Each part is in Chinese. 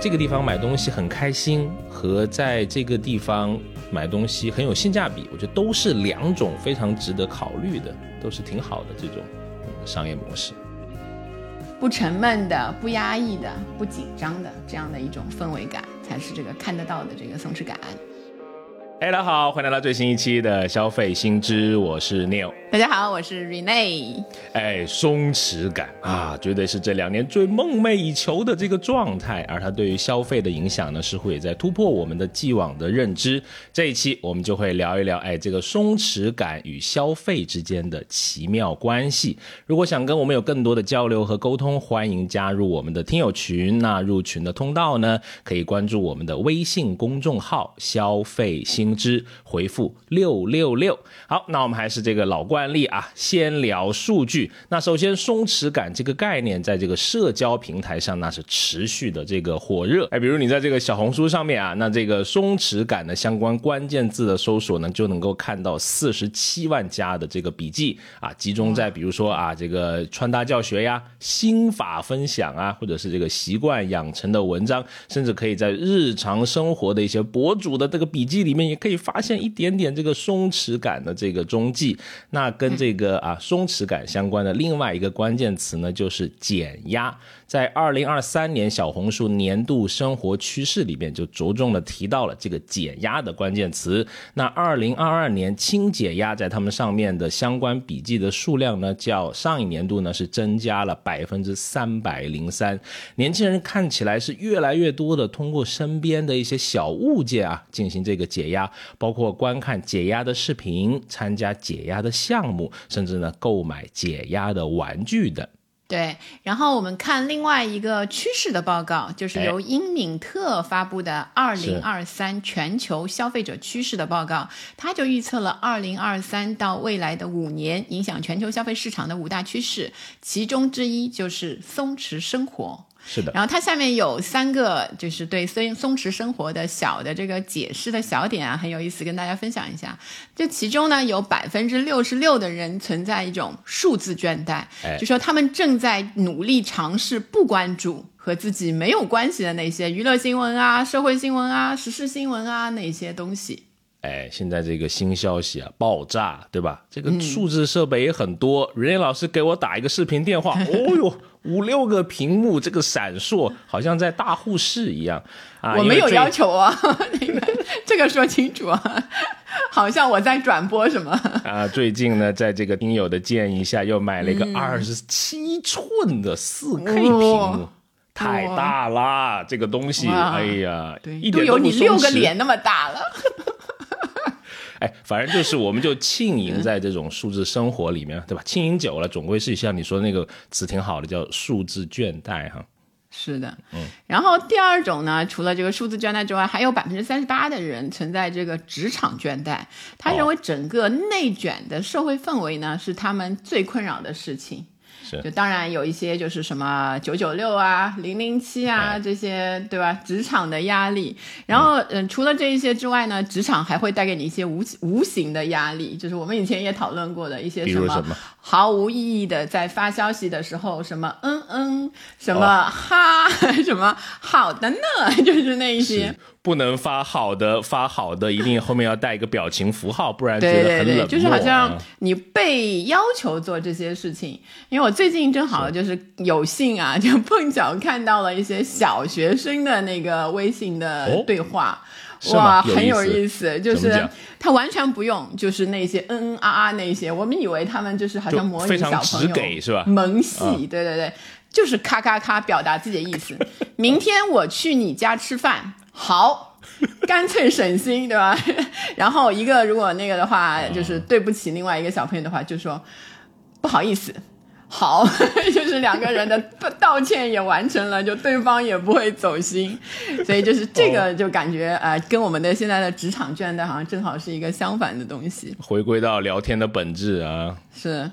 这个地方买东西很开心，和在这个地方买东西很有性价比，我觉得都是两种非常值得考虑的，都是挺好的这种商业模式。不沉闷的、不压抑的、不紧张的这样的一种氛围感，才是这个看得到的这个松弛感。哎，大家好，欢迎来到最新一期的消费新知，我是 Neil。大家好，我是 Rene。哎，松弛感啊，绝对是这两年最梦寐以求的这个状态，而它对于消费的影响呢，似乎也在突破我们的既往的认知。这一期我们就会聊一聊，哎，这个松弛感与消费之间的奇妙关系。如果想跟我们有更多的交流和沟通，欢迎加入我们的听友群。那入群的通道呢，可以关注我们的微信公众号“消费新知”，回复六六六。好，那我们还是这个老惯例啊，先聊数据。那首先，松弛感这个概念在这个社交平台上那是持续的这个火热。哎，比如你在这个小红书上面啊，那这个松弛感的相关关键字的搜索呢，就能够看到四十七万加的这个笔记啊，集中在比如说啊，这个穿搭教学呀、心法分享啊，或者是这个习惯养成的文章，甚至可以在日常生活的一些博主的这个笔记里面，可以发现一点点这个松弛感的这个踪迹。那跟这个啊松弛感相关的另外一个关键词呢，就是减压。在二零二三年小红书年度生活趋势里面，就着重的提到了这个减压的关键词。那二零二二年轻解压在他们上面的相关笔记的数量呢，较上一年度呢是增加了百分之三百零三。年轻人看起来是越来越多的通过身边的一些小物件啊进行这个解压，包括观看解压的视频、参加解压的项目，甚至呢购买解压的玩具等。对，然后我们看另外一个趋势的报告，就是由英敏特发布的《二零二三全球消费者趋势的报告》，它就预测了二零二三到未来的五年影响全球消费市场的五大趋势，其中之一就是松弛生活。是的，然后它下面有三个，就是对松松弛生活的小的这个解释的小点啊，很有意思，跟大家分享一下。这其中呢，有百分之六十六的人存在一种数字倦怠，就说他们正在努力尝试不关注和自己没有关系的那些娱乐新闻啊、社会新闻啊、时事新闻啊那些东西。哎，现在这个新消息啊爆炸，对吧？这个数字设备也很多。瑞、嗯、老师给我打一个视频电话，哦哟，五六个屏幕，这个闪烁好像在大护士一样啊！我没有要求啊，你 们这个说清楚啊，好像我在转播什么 啊？最近呢，在这个听友的建议下，又买了一个二十七寸的四 K 屏幕。太大啦，这个东西，哎呀，一点都有你六个脸那么大了。哎，反正就是，我们就浸淫 在这种数字生活里面，对吧？浸淫久了，总归是像你说的那个词挺好的，叫数字倦怠哈。是的，嗯。然后第二种呢，除了这个数字倦怠之外，还有百分之三十八的人存在这个职场倦怠。他认为整个内卷的社会氛围呢，是他们最困扰的事情。就当然有一些就是什么九九六啊、零零七啊这些，对吧？职场的压力。然后，嗯，除了这一些之外呢，职场还会带给你一些无无形的压力，就是我们以前也讨论过的一些什么毫无意义的在发消息的时候，什么嗯嗯，什么哈，什么好的呢，就是那一些。不能发好的，发好的一定后面要带一个表情符号，不然觉得很冷漠。就是好像你被要求做这些事情。因为我最近正好就是有幸啊，就碰巧看到了一些小学生的那个微信的对话，哇，很有意思。就是他完全不用，就是那些嗯嗯啊啊那些，我们以为他们就是好像模拟小朋友是吧？萌系，对对对，就是咔咔咔表达自己的意思。明天我去你家吃饭。好，干脆省心，对吧？然后一个如果那个的话，就是对不起另外一个小朋友的话，就说不好意思。好，就是两个人的道歉也完成了，就对方也不会走心，所以就是这个就感觉呃，跟我们的现在的职场倦怠好像正好是一个相反的东西。回归到聊天的本质啊，是。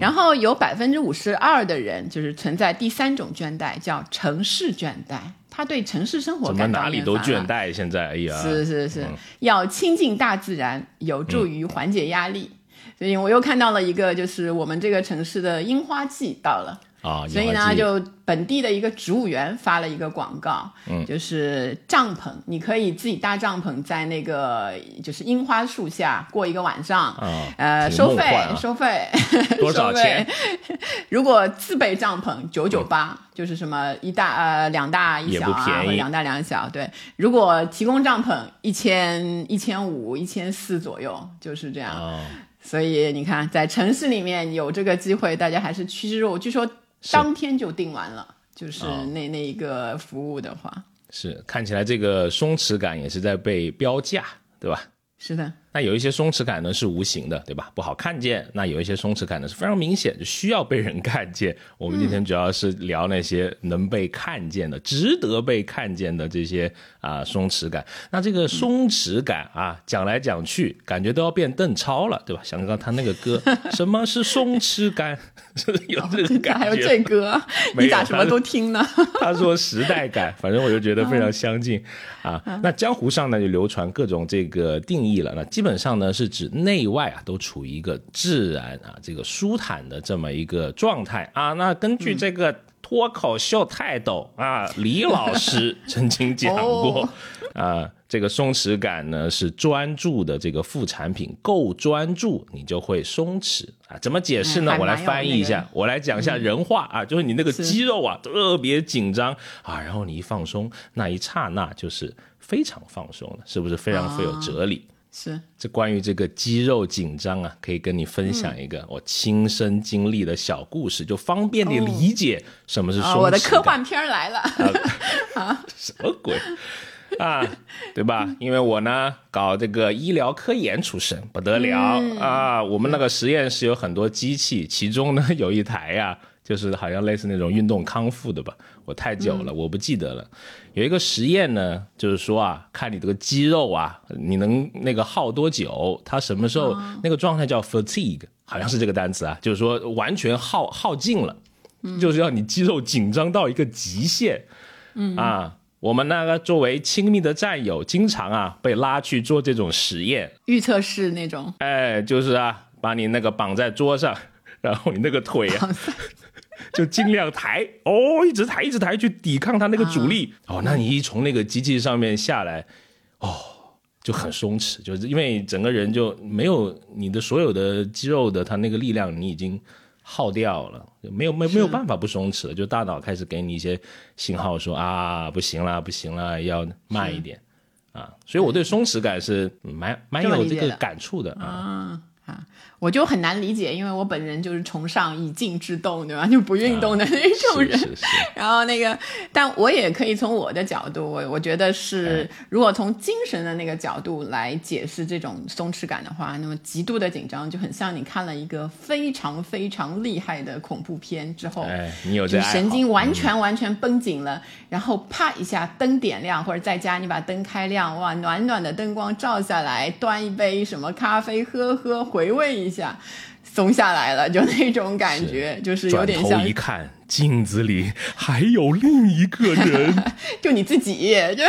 然后有百分之五十二的人就是存在第三种倦怠，叫城市倦怠。他对城市生活怎么哪里都倦怠？现在哎呀，是是是，要亲近大自然，有助于缓解压力。所以我又看到了一个，就是我们这个城市的樱花季到了。啊，所以呢，就本地的一个植物园发了一个广告，嗯，就是帐篷，你可以自己搭帐篷，在那个就是樱花树下过一个晚上，啊，呃，收费，收费，多少钱？如果自备帐篷，九九八，就是什么一大呃两大一小啊，两大两小，对。如果提供帐篷，一千一千五、一千四左右，就是这样。所以你看，在城市里面有这个机会，大家还是趋之若鹜。据说。当天就订完了，就是那那一个服务的话，是看起来这个松弛感也是在被标价，对吧？是的。那有一些松弛感呢是无形的，对吧？不好看见。那有一些松弛感呢是非常明显，就需要被人看见。我们今天主要是聊那些能被看见的、值得被看见的这些啊松弛感。那这个松弛感啊，讲来讲去，感觉都要变邓超了，对吧？想到他那个歌，什么是松弛感？有这个感觉？还有这歌？你咋什么都听呢？他说时代感，反正我就觉得非常相近啊。那江湖上呢就流传各种这个定义了。那基基本上呢，是指内外啊都处于一个自然啊这个舒坦的这么一个状态啊。那根据这个脱口秀泰斗啊李老师曾经讲过 啊，这个松弛感呢是专注的这个副产品，够专注你就会松弛啊。怎么解释呢？我来翻译一下，我来讲一下人话啊，就是你那个肌肉啊特别紧张啊，然后你一放松，那一刹那就是非常放松了，是不是非常富有哲理？是，这关于这个肌肉紧张啊，可以跟你分享一个我亲身经历的小故事，就方便你理解什么是松弛我的科幻片来了，啊，什么鬼？啊，对吧？因为我呢搞这个医疗科研出身，不得了。啊。我们那个实验室有很多机器，其中呢有一台呀。就是好像类似那种运动康复的吧，我太久了，我不记得了。有一个实验呢，就是说啊，看你这个肌肉啊，你能那个耗多久？它什么时候那个状态叫 fatigue，好像是这个单词啊，就是说完全耗耗尽了，就是要你肌肉紧张到一个极限。嗯啊，我们那个作为亲密的战友，经常啊被拉去做这种实验，预测式那种。哎，就是啊，把你那个绑在桌上，然后你那个腿啊。就尽量抬哦，一直抬，一直抬，去抵抗它那个阻力哦。那你一从那个机器上面下来，哦，就很松弛，就是因为整个人就没有你的所有的肌肉的它那个力量，你已经耗掉了，没有没没有办法不松弛了。就大脑开始给你一些信号，说啊，不行了，不行了，要慢一点啊。所以我对松弛感是蛮蛮有这个感触的啊。啊，我就很难理解，因为我本人就是崇尚以静制动，对吧？就不运动的那种人。然后那个，但我也可以从我的角度，我我觉得是，如果从精神的那个角度来解释这种松弛感的话，那么极度的紧张就很像你看了一个非常非常厉害的恐怖片之后，哎，你有这神经完全完全绷紧了，然后啪一下灯点亮，或者在家你把灯开亮，哇，暖暖的灯光照下来，端一杯什么咖啡喝喝。回味一下，松下来了，就那种感觉，就是有点像。一看，镜子里还有另一个人，就你自己，就。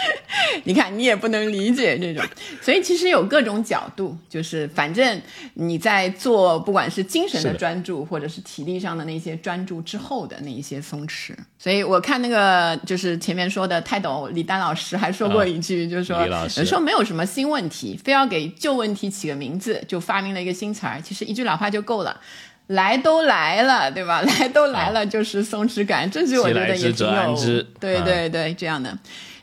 你看，你也不能理解这种，所以其实有各种角度，就是反正你在做，不管是精神的专注，或者是体力上的那些专注之后的那一些松弛。所以我看那个就是前面说的泰斗李丹老师还说过一句，就是说有时候没有什么新问题，非要给旧问题起个名字，就发明了一个新词儿。其实一句老话就够了，来都来了，对吧？来都来了，就是松弛感。这句我觉得也挺有，对对对，这样的。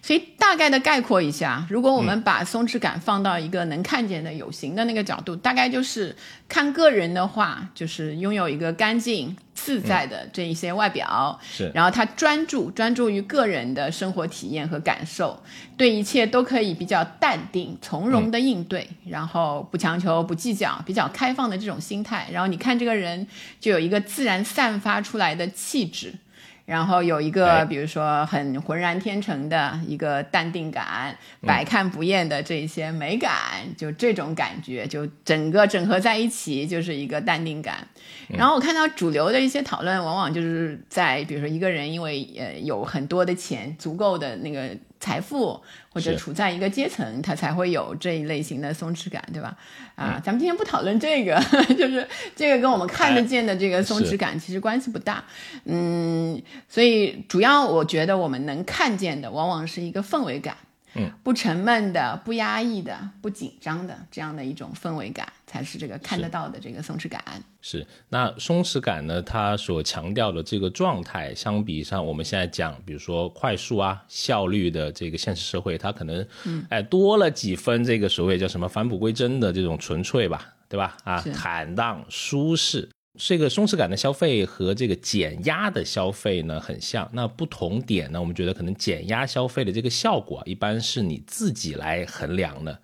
所以大概的概括一下，如果我们把松弛感放到一个能看见的有形的那个角度，大概就是看个人的话，就是拥有一个干净自在的这一些外表，是，然后他专注专注于个人的生活体验和感受，对一切都可以比较淡定从容的应对，然后不强求不计较，比较开放的这种心态，然后你看这个人就有一个自然散发出来的气质。然后有一个，比如说很浑然天成的一个淡定感，百看不厌的这些美感，就这种感觉，就整个整合在一起，就是一个淡定感。然后我看到主流的一些讨论，往往就是在比如说一个人因为呃有很多的钱，足够的那个。财富或者处在一个阶层，他才会有这一类型的松弛感，对吧？啊，咱们今天不讨论这个，就是这个跟我们看得见的这个松弛感其实关系不大。嗯，所以主要我觉得我们能看见的往往是一个氛围感。嗯，不沉闷的、不压抑的、不紧张的这样的一种氛围感，才是这个看得到的这个松弛感。是，那松弛感呢？它所强调的这个状态，相比上我们现在讲，比如说快速啊、效率的这个现实社会，它可能，嗯，哎，多了几分这个所谓叫什么返璞归真的这种纯粹吧，对吧？啊，坦荡舒适。这个松弛感的消费和这个减压的消费呢很像，那不同点呢，我们觉得可能减压消费的这个效果一般是你自己来衡量的，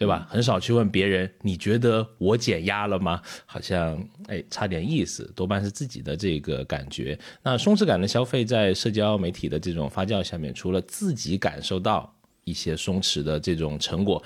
对吧？很少去问别人，你觉得我减压了吗？好像哎差点意思，多半是自己的这个感觉。那松弛感的消费在社交媒体的这种发酵下面，除了自己感受到一些松弛的这种成果，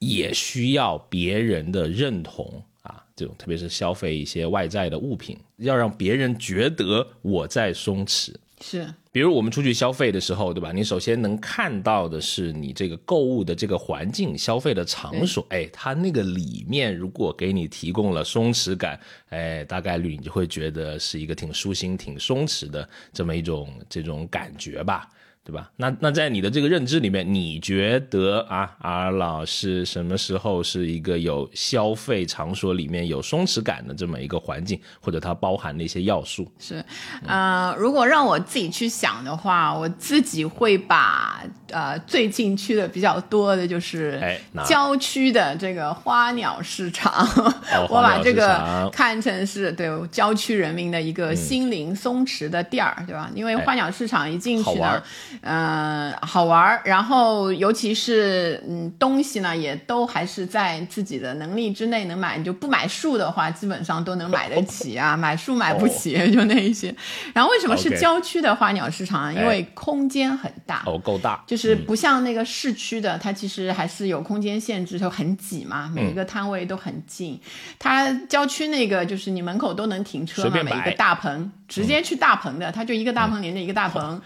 也需要别人的认同啊。这种特别是消费一些外在的物品，要让别人觉得我在松弛。是，比如我们出去消费的时候，对吧？你首先能看到的是你这个购物的这个环境、消费的场所，哎，它那个里面如果给你提供了松弛感，哎，大概率你就会觉得是一个挺舒心、挺松弛的这么一种这种感觉吧。对吧？那那在你的这个认知里面，你觉得啊，阿老是什么时候是一个有消费场所里面有松弛感的这么一个环境，或者它包含的一些要素？是，呃，如果让我自己去想的话，我自己会把呃最近去的比较多的就是郊区的这个花鸟市场，我把这个看成是对郊区人民的一个心灵松弛的地儿，对吧？因为花鸟市场一进去呢。嗯，好玩儿，然后尤其是嗯，东西呢也都还是在自己的能力之内能买，你就不买树的话，基本上都能买得起啊。买树买不起，就那一些。然后为什么是郊区的花鸟市场？因为空间很大，哦，够大，就是不像那个市区的，它其实还是有空间限制，就很挤嘛，每一个摊位都很近。它郊区那个就是你门口都能停车嘛，每一个大棚。直接去大棚的，他就一个大棚连着一个大棚，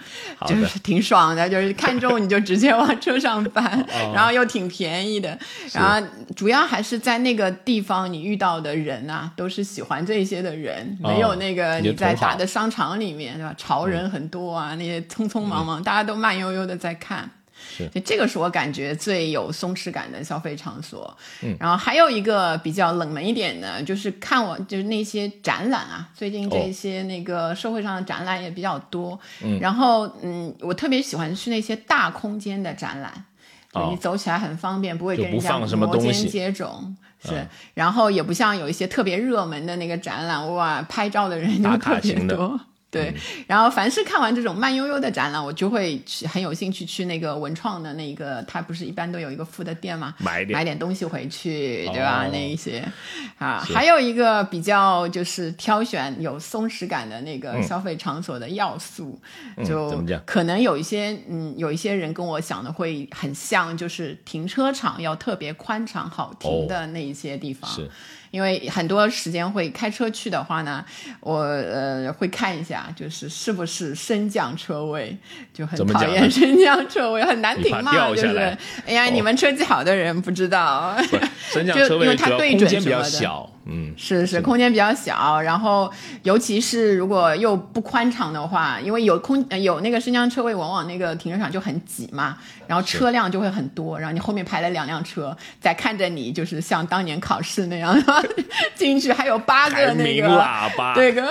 就是挺爽的，就是看中你就直接往车上搬，然后又挺便宜的，然后主要还是在那个地方你遇到的人啊，都是喜欢这些的人，没有那个你在大的商场里面对吧？潮人很多啊，那些匆匆忙忙，大家都慢悠悠的在看。这个是我感觉最有松弛感的消费场所。嗯，然后还有一个比较冷门一点的，就是看我就是那些展览啊，最近这些那个社会上的展览也比较多。嗯，然后嗯，我特别喜欢去那些大空间的展览，你走起来很方便，不会跟人家摩肩接踵。是，然后也不像有一些特别热门的那个展览，哇，拍照的人就特别多。对，然后凡是看完这种慢悠悠的展览，我就会去很有兴趣去那个文创的那个，它不是一般都有一个副的店嘛，买点。买点东西回去，对吧？那一些。啊，还有一个比较就是挑选有松弛感的那个消费场所的要素，就可能有一些嗯，有一些人跟我想的会很像，就是停车场要特别宽敞好停的那一些地方。是。因为很多时间会开车去的话呢，我呃会看一下，就是是不是升降车位，就很讨厌升降车位，很难停嘛，就是，哎呀，你们车技好的人不知道，升降 车位主要空间比较小。嗯，是是，空间比较小，然后尤其是如果又不宽敞的话，因为有空有那个升降车位，往往那个停车场就很挤嘛，然后车辆就会很多，然后你后面排了两辆车在看着你，就是像当年考试那样 进去，还有八个那个喇叭，对个，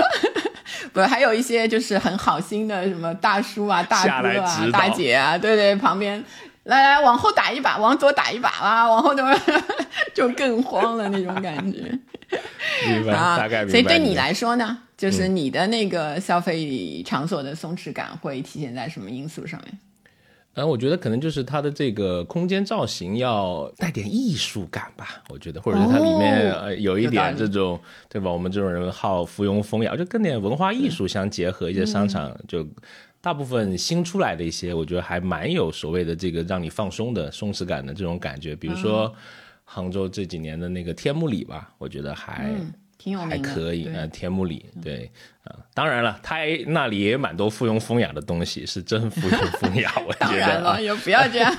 不还有一些就是很好心的什么大叔啊、大哥啊、大姐啊，对对，旁边。来来，往后打一把，往左打一把啦，往后就 就更慌了那种感觉。明白，大概明白。所以对你来说呢，就是你的那个消费场所的松弛感会体现在什么因素上面？嗯，我觉得可能就是它的这个空间造型要带点艺术感吧。我觉得，或者是它里面呃有一点这种，对吧？我们这种人好附庸风雅，就跟点文化艺术相结合，一些商场就。大部分新出来的一些，我觉得还蛮有所谓的这个让你放松的松弛感的这种感觉。比如说杭州这几年的那个天目里吧，我觉得还挺有还可以啊，田木里对啊，当然了，他那里也蛮多附庸风雅的东西，是真附庸风雅，我觉得。当然了，也不要这样。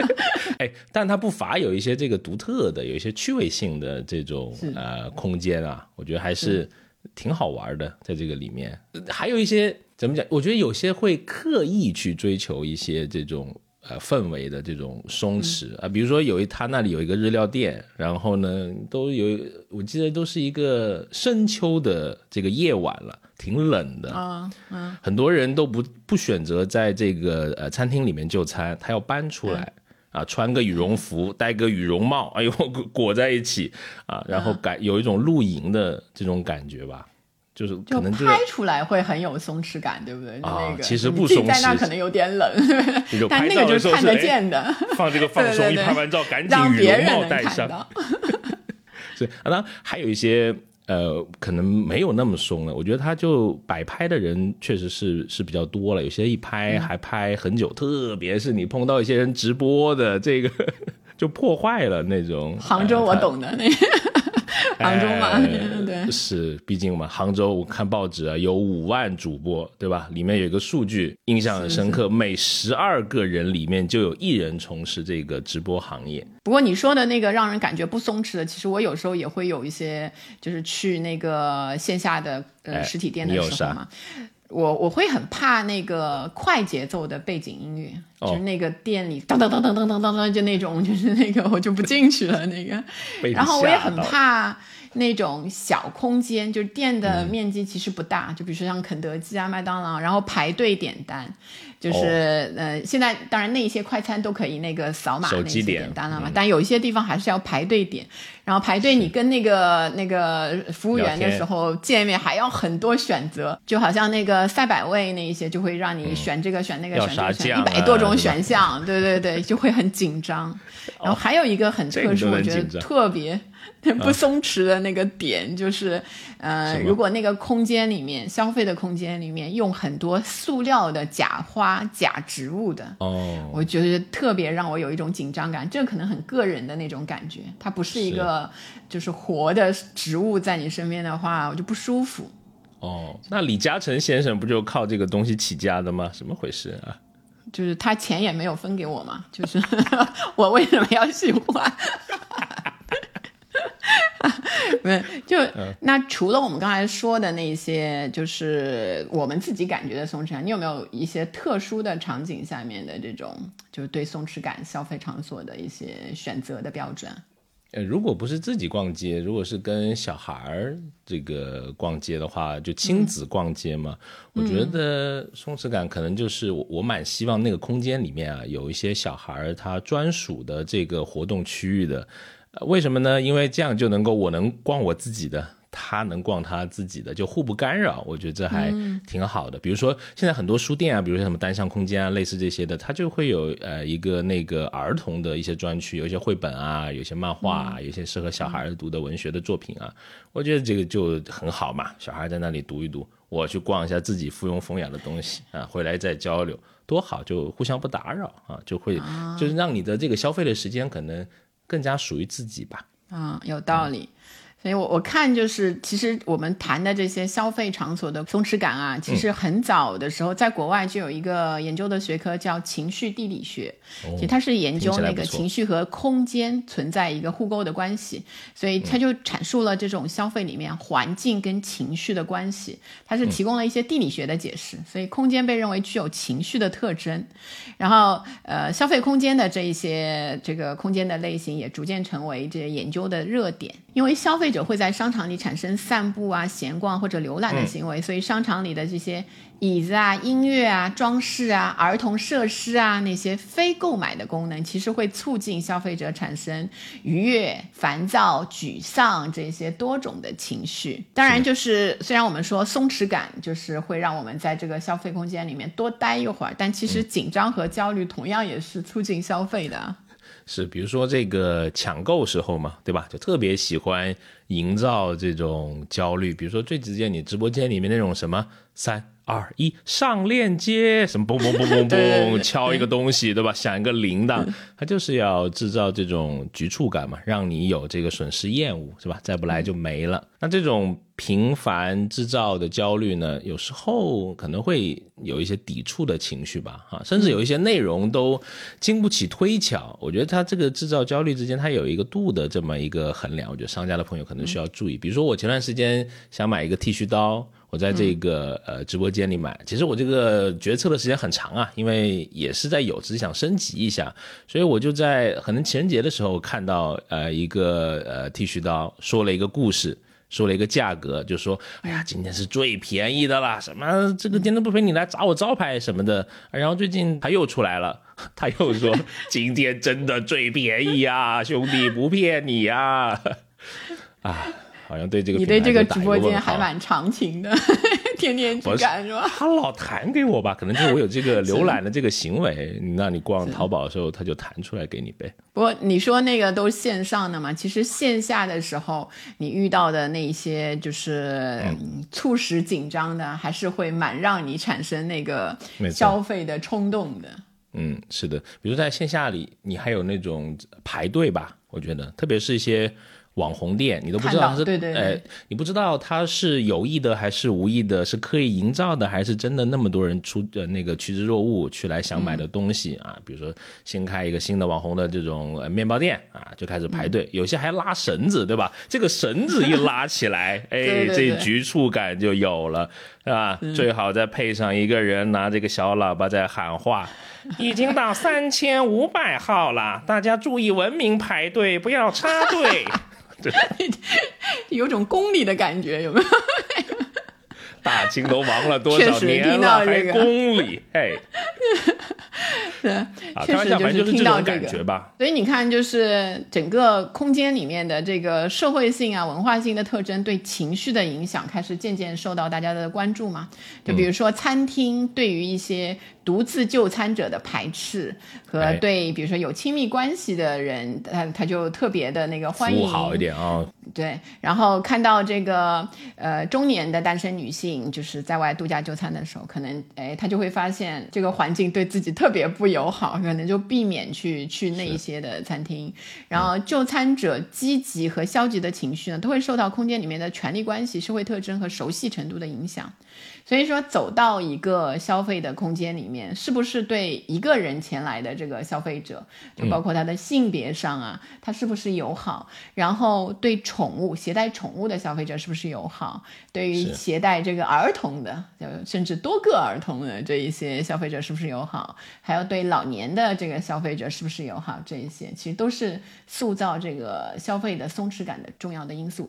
哎，但它不乏有一些这个独特的、有一些趣味性的这种呃空间啊，我觉得还是挺好玩的，在这个里面，还有一些怎么讲？我觉得有些会刻意去追求一些这种。呃，氛围的这种松弛啊，比如说有一他那里有一个日料店，然后呢，都有我记得都是一个深秋的这个夜晚了，挺冷的啊，嗯，很多人都不不选择在这个呃餐厅里面就餐，他要搬出来啊，穿个羽绒服，戴个羽绒帽，哎呦裹在一起啊，然后感有一种露营的这种感觉吧。就是可能拍出来会很有松弛感，对不对？啊，个其实不松弛，在那可能有点冷，但那个就是看得见的。放这个放松，一拍完照赶紧羽绒帽戴上。对，啊，当然还有一些呃，可能没有那么松了。我觉得他就摆拍的人确实是是比较多了，有些一拍还拍很久，特别是你碰到一些人直播的这个，就破坏了那种。杭州我懂的那。杭州嘛，对，是，毕竟嘛，杭州我看报纸啊，有五万主播，对吧？里面有一个数据印象很深刻，每十二个人里面就有一人从事这个直播行业。不过你说的那个让人感觉不松弛的，其实我有时候也会有一些，就是去那个线下的呃实体店的时候嘛，我我会很怕那个快节奏的背景音乐，就是那个店里噔噔噔噔噔噔噔噔，就那种就是那个我就不进去了那个，然后我也很怕。那种小空间，就是店的面积其实不大，就比如说像肯德基啊、麦当劳，然后排队点单，就是呃，现在当然那些快餐都可以那个扫码那些点单了嘛，但有一些地方还是要排队点，然后排队你跟那个那个服务员的时候见面还要很多选择，就好像那个赛百味那一些就会让你选这个选那个选这个选一百多种选项，对对对，就会很紧张。然后还有一个很特殊，我觉得特别。不松弛的那个点就是，呃，如果那个空间里面消费的空间里面用很多塑料的假花、假植物的，哦，我觉得特别让我有一种紧张感。这可能很个人的那种感觉，它不是一个就是活的植物在你身边的话，我就不舒服。哦，那李嘉诚先生不就靠这个东西起家的吗？怎么回事啊？就是他钱也没有分给我嘛，就是 我为什么要喜欢？没，就那除了我们刚才说的那些，就是我们自己感觉的松弛感，你有没有一些特殊的场景下面的这种，就是对松弛感消费场所的一些选择的标准？呃，如果不是自己逛街，如果是跟小孩儿这个逛街的话，就亲子逛街嘛，我觉得松弛感可能就是我我蛮希望那个空间里面啊，有一些小孩儿他专属的这个活动区域的。为什么呢？因为这样就能够我能逛我自己的，他能逛他自己的，就互不干扰。我觉得这还挺好的。比如说现在很多书店啊，比如说什么单向空间啊，类似这些的，它就会有呃一个那个儿童的一些专区，有一些绘本啊，有些漫画啊，有些适合小孩读的文学的作品啊。我觉得这个就很好嘛，小孩在那里读一读，我去逛一下自己附庸风雅的东西啊，回来再交流，多好，就互相不打扰啊，就会就是让你的这个消费的时间可能。更加属于自己吧。啊，有道理。所以，我我看就是，其实我们谈的这些消费场所的松弛感啊，其实很早的时候，在国外就有一个研究的学科叫情绪地理学，其实它是研究那个情绪和空间存在一个互构的关系，所以它就阐述了这种消费里面环境跟情绪的关系，它是提供了一些地理学的解释，所以空间被认为具有情绪的特征，然后呃，消费空间的这一些这个空间的类型也逐渐成为这些研究的热点，因为消费。者会在商场里产生散步啊、闲逛或者浏览的行为，所以商场里的这些椅子啊、音乐啊、装饰啊、儿童设施啊那些非购买的功能，其实会促进消费者产生愉悦、烦躁、沮丧这些多种的情绪。当然，就是虽然我们说松弛感就是会让我们在这个消费空间里面多待一会儿，但其实紧张和焦虑同样也是促进消费的。是，比如说这个抢购时候嘛，对吧？就特别喜欢营造这种焦虑。比如说最直接，你直播间里面那种什么三二一上链接，什么嘣嘣嘣嘣嘣，敲一个东西，对吧？响一个铃铛，它就是要制造这种局促感嘛，让你有这个损失厌恶，是吧？再不来就没了。那这种频繁制造的焦虑呢，有时候可能会有一些抵触的情绪吧，哈，甚至有一些内容都经不起推敲。我觉得它这个制造焦虑之间，它有一个度的这么一个衡量。我觉得商家的朋友可能需要注意。比如说，我前段时间想买一个剃须刀。我在这个呃直播间里买，其实我这个决策的时间很长啊，因为也是在有，只是想升级一下，所以我就在可能情人节的时候看到呃一个呃剃须刀，说了一个故事，说了一个价格，就说哎呀今天是最便宜的啦，什么这个今天不赔你来砸我招牌什么的，然后最近他又出来了，他又说今天真的最便宜啊，兄弟不骗你呀，啊。好像对这个你对这个直播间还蛮长情的，天天去干是吧？他老弹给我吧，可能就是我有这个浏览的这个行为。那你逛淘宝的时候，他就弹出来给你呗。不过你说那个都是线上的嘛，其实线下的时候你遇到的那些就是促使紧张的，还是会蛮让你产生那个消费的冲动的。嗯，是的，比如在线下里，你还有那种排队吧？我觉得，特别是一些。网红店，你都不知道是，哎，你不知道他是有意的还是无意的，是刻意营造的还是真的那么多人出呃那个趋之若鹜去来想买的东西啊？比如说新开一个新的网红的这种面包店啊，就开始排队，有些还拉绳子，对吧？这个绳子一拉起来，哎，这局促感就有了，是吧？最好再配上一个人拿这个小喇叭在喊话，已经到三千五百号了，大家注意文明排队，不要插队。有种公里的感觉，有没有？大清都亡了多少年了，还公里？哎，对，确实就是听到这个吧。所以你看，就是整个空间里面的这个社会性啊、文化性的特征，对情绪的影响开始渐渐受到大家的关注嘛。就比如说，餐厅对于一些。独自就餐者的排斥和对，比如说有亲密关系的人，他他就特别的那个欢迎，好一点啊。对，然后看到这个呃中年的单身女性，就是在外度假就餐的时候，可能哎，她就会发现这个环境对自己特别不友好，可能就避免去去那一些的餐厅。然后就餐者积极和消极的情绪呢，都会受到空间里面的权力关系、社会特征和熟悉程度的影响。所以说，走到一个消费的空间里面，是不是对一个人前来的这个消费者，就包括他的性别上啊，他是不是友好？然后对宠物携带宠物的消费者是不是友好？对于携带这个儿童的，甚至多个儿童的这一些消费者是不是友好？还有对老年的这个消费者是不是友好？这一些其实都是塑造这个消费的松弛感的重要的因素。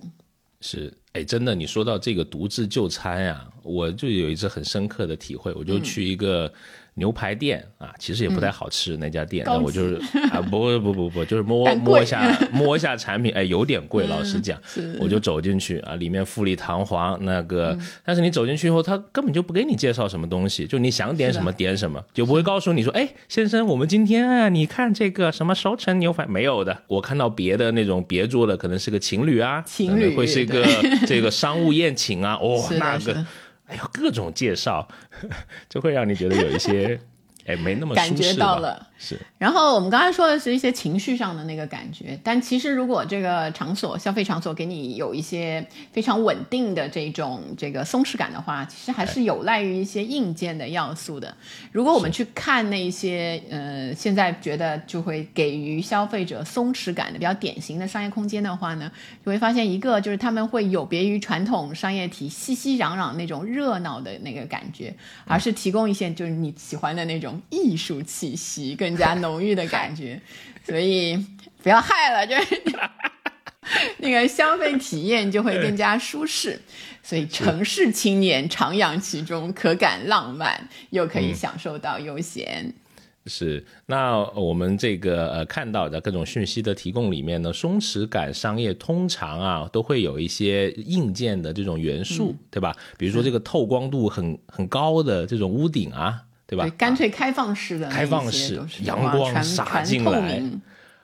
是。哎，真的，你说到这个独自就餐呀，我就有一次很深刻的体会，我就去一个。牛排店啊，其实也不太好吃那家店，那我就是啊，不不不不，就是摸摸一下 摸一下产品，哎，有点贵，老实讲，我就走进去啊，里面富丽堂皇那个，但是你走进去以后，他根本就不给你介绍什么东西，就你想点什么点什么，就不会告诉你说，哎，先生，我们今天啊，你看这个什么熟成牛排没有的，我看到别的那种别桌的，可能是个情侣啊，情侣会是一个这个商务宴请啊，哦，那个。哎呦，各种介绍，就会让你觉得有一些，哎，没那么感觉到了。是，然后我们刚才说的是一些情绪上的那个感觉，但其实如果这个场所消费场所给你有一些非常稳定的这种这个松弛感的话，其实还是有赖于一些硬件的要素的。如果我们去看那些呃现在觉得就会给予消费者松弛感的比较典型的商业空间的话呢，就会发现一个就是他们会有别于传统商业体熙熙攘攘那种热闹的那个感觉，而是提供一些就是你喜欢的那种艺术气息跟。更加浓郁的感觉，所以不要害了，就是 那个消费体验就会更加舒适。所以城市青年徜徉其中，可感浪漫，又可以享受到悠闲。是，那我们这个呃看到的各种讯息的提供里面呢，松弛感商业通常啊都会有一些硬件的这种元素，对吧？比如说这个透光度很很高的这种屋顶啊。对吧？干脆开放式的，开放式，阳光洒进来，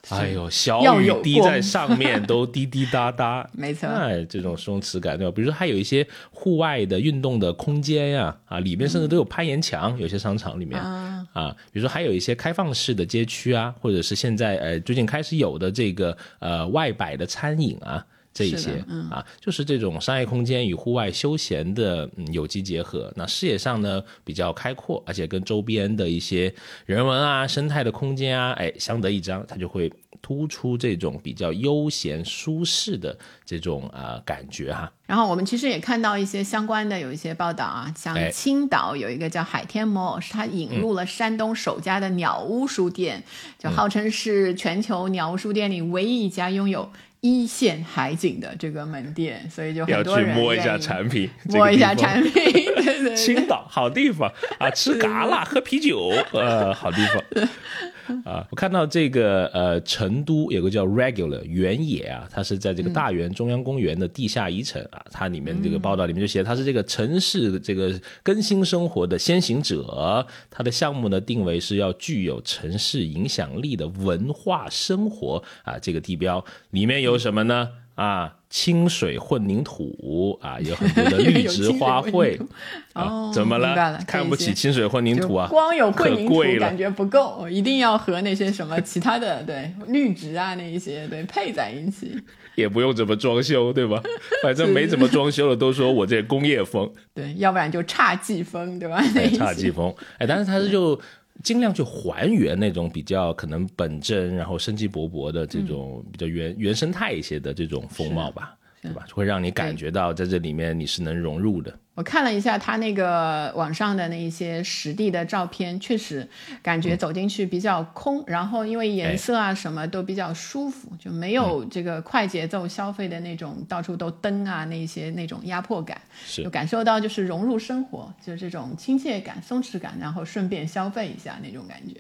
哎呦，小雨滴在上面 都滴滴答答，没错。哎，这种松弛感对吧？比如说还有一些户外的运动的空间呀，啊，里面甚至都有攀岩墙，有些商场里面啊，比如说还有一些开放式的街区啊，或者是现在呃最近开始有的这个呃外摆的餐饮啊。这一些啊，就是这种商业空间与户外休闲的有机结合。那视野上呢比较开阔，而且跟周边的一些人文啊、生态的空间啊，哎相得益彰，它就会突出这种比较悠闲舒适的这种啊感觉哈。然后我们其实也看到一些相关的有一些报道啊，像青岛有一个叫海天 mall，是它引入了山东首家的鸟屋书店，就号称是全球鸟屋书店里唯一一家拥有。一线海景的这个门店，所以就很多人摸一下产品，摸一下产品。对对，青岛好地方啊，吃嘎啦，喝啤酒，呃，好地方。啊，我看到这个呃，成都有个叫 Regular 原野啊，它是在这个大园中央公园的地下遗城啊，它里面这个报道里面就写，它是这个城市这个更新生活的先行者，它的项目呢定为是要具有城市影响力的文化生活啊，这个地标里面有什么呢？啊，清水混凝土啊，有很多的绿植花卉 啊，怎么了？看不起清水混凝土啊？光有混凝土感觉不够，一定要和那些什么其他的对绿植啊那一些对配在一起。也不用怎么装修，对吧？反正没怎么装修的都说我这工业风，对，要不然就侘寂风，对吧？侘寂风，哎，但是它是就。尽量去还原那种比较可能本真，然后生机勃勃的这种比较原原生态一些的这种风貌吧。对吧？会让你感觉到在这里面你是能融入的。我看了一下他那个网上的那一些实地的照片，确实感觉走进去比较空，然后因为颜色啊什么都比较舒服，就没有这个快节奏消费的那种到处都灯啊那些那种压迫感，就感受到就是融入生活，就是这种亲切感、松弛感，然后顺便消费一下那种感觉。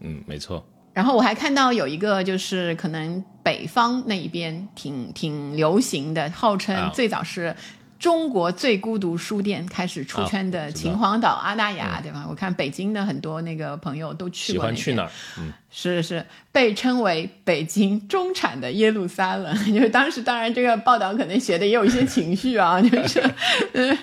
嗯，没错。然后我还看到有一个，就是可能北方那一边挺挺流行的，号称最早是。中国最孤独书店开始出圈的秦皇岛阿那亚，对吧？我看北京的很多那个朋友都去过那去哪儿？嗯，是是被称为北京中产的耶路撒冷。就是当时，当然这个报道可能写的也有一些情绪啊，就是，嗯，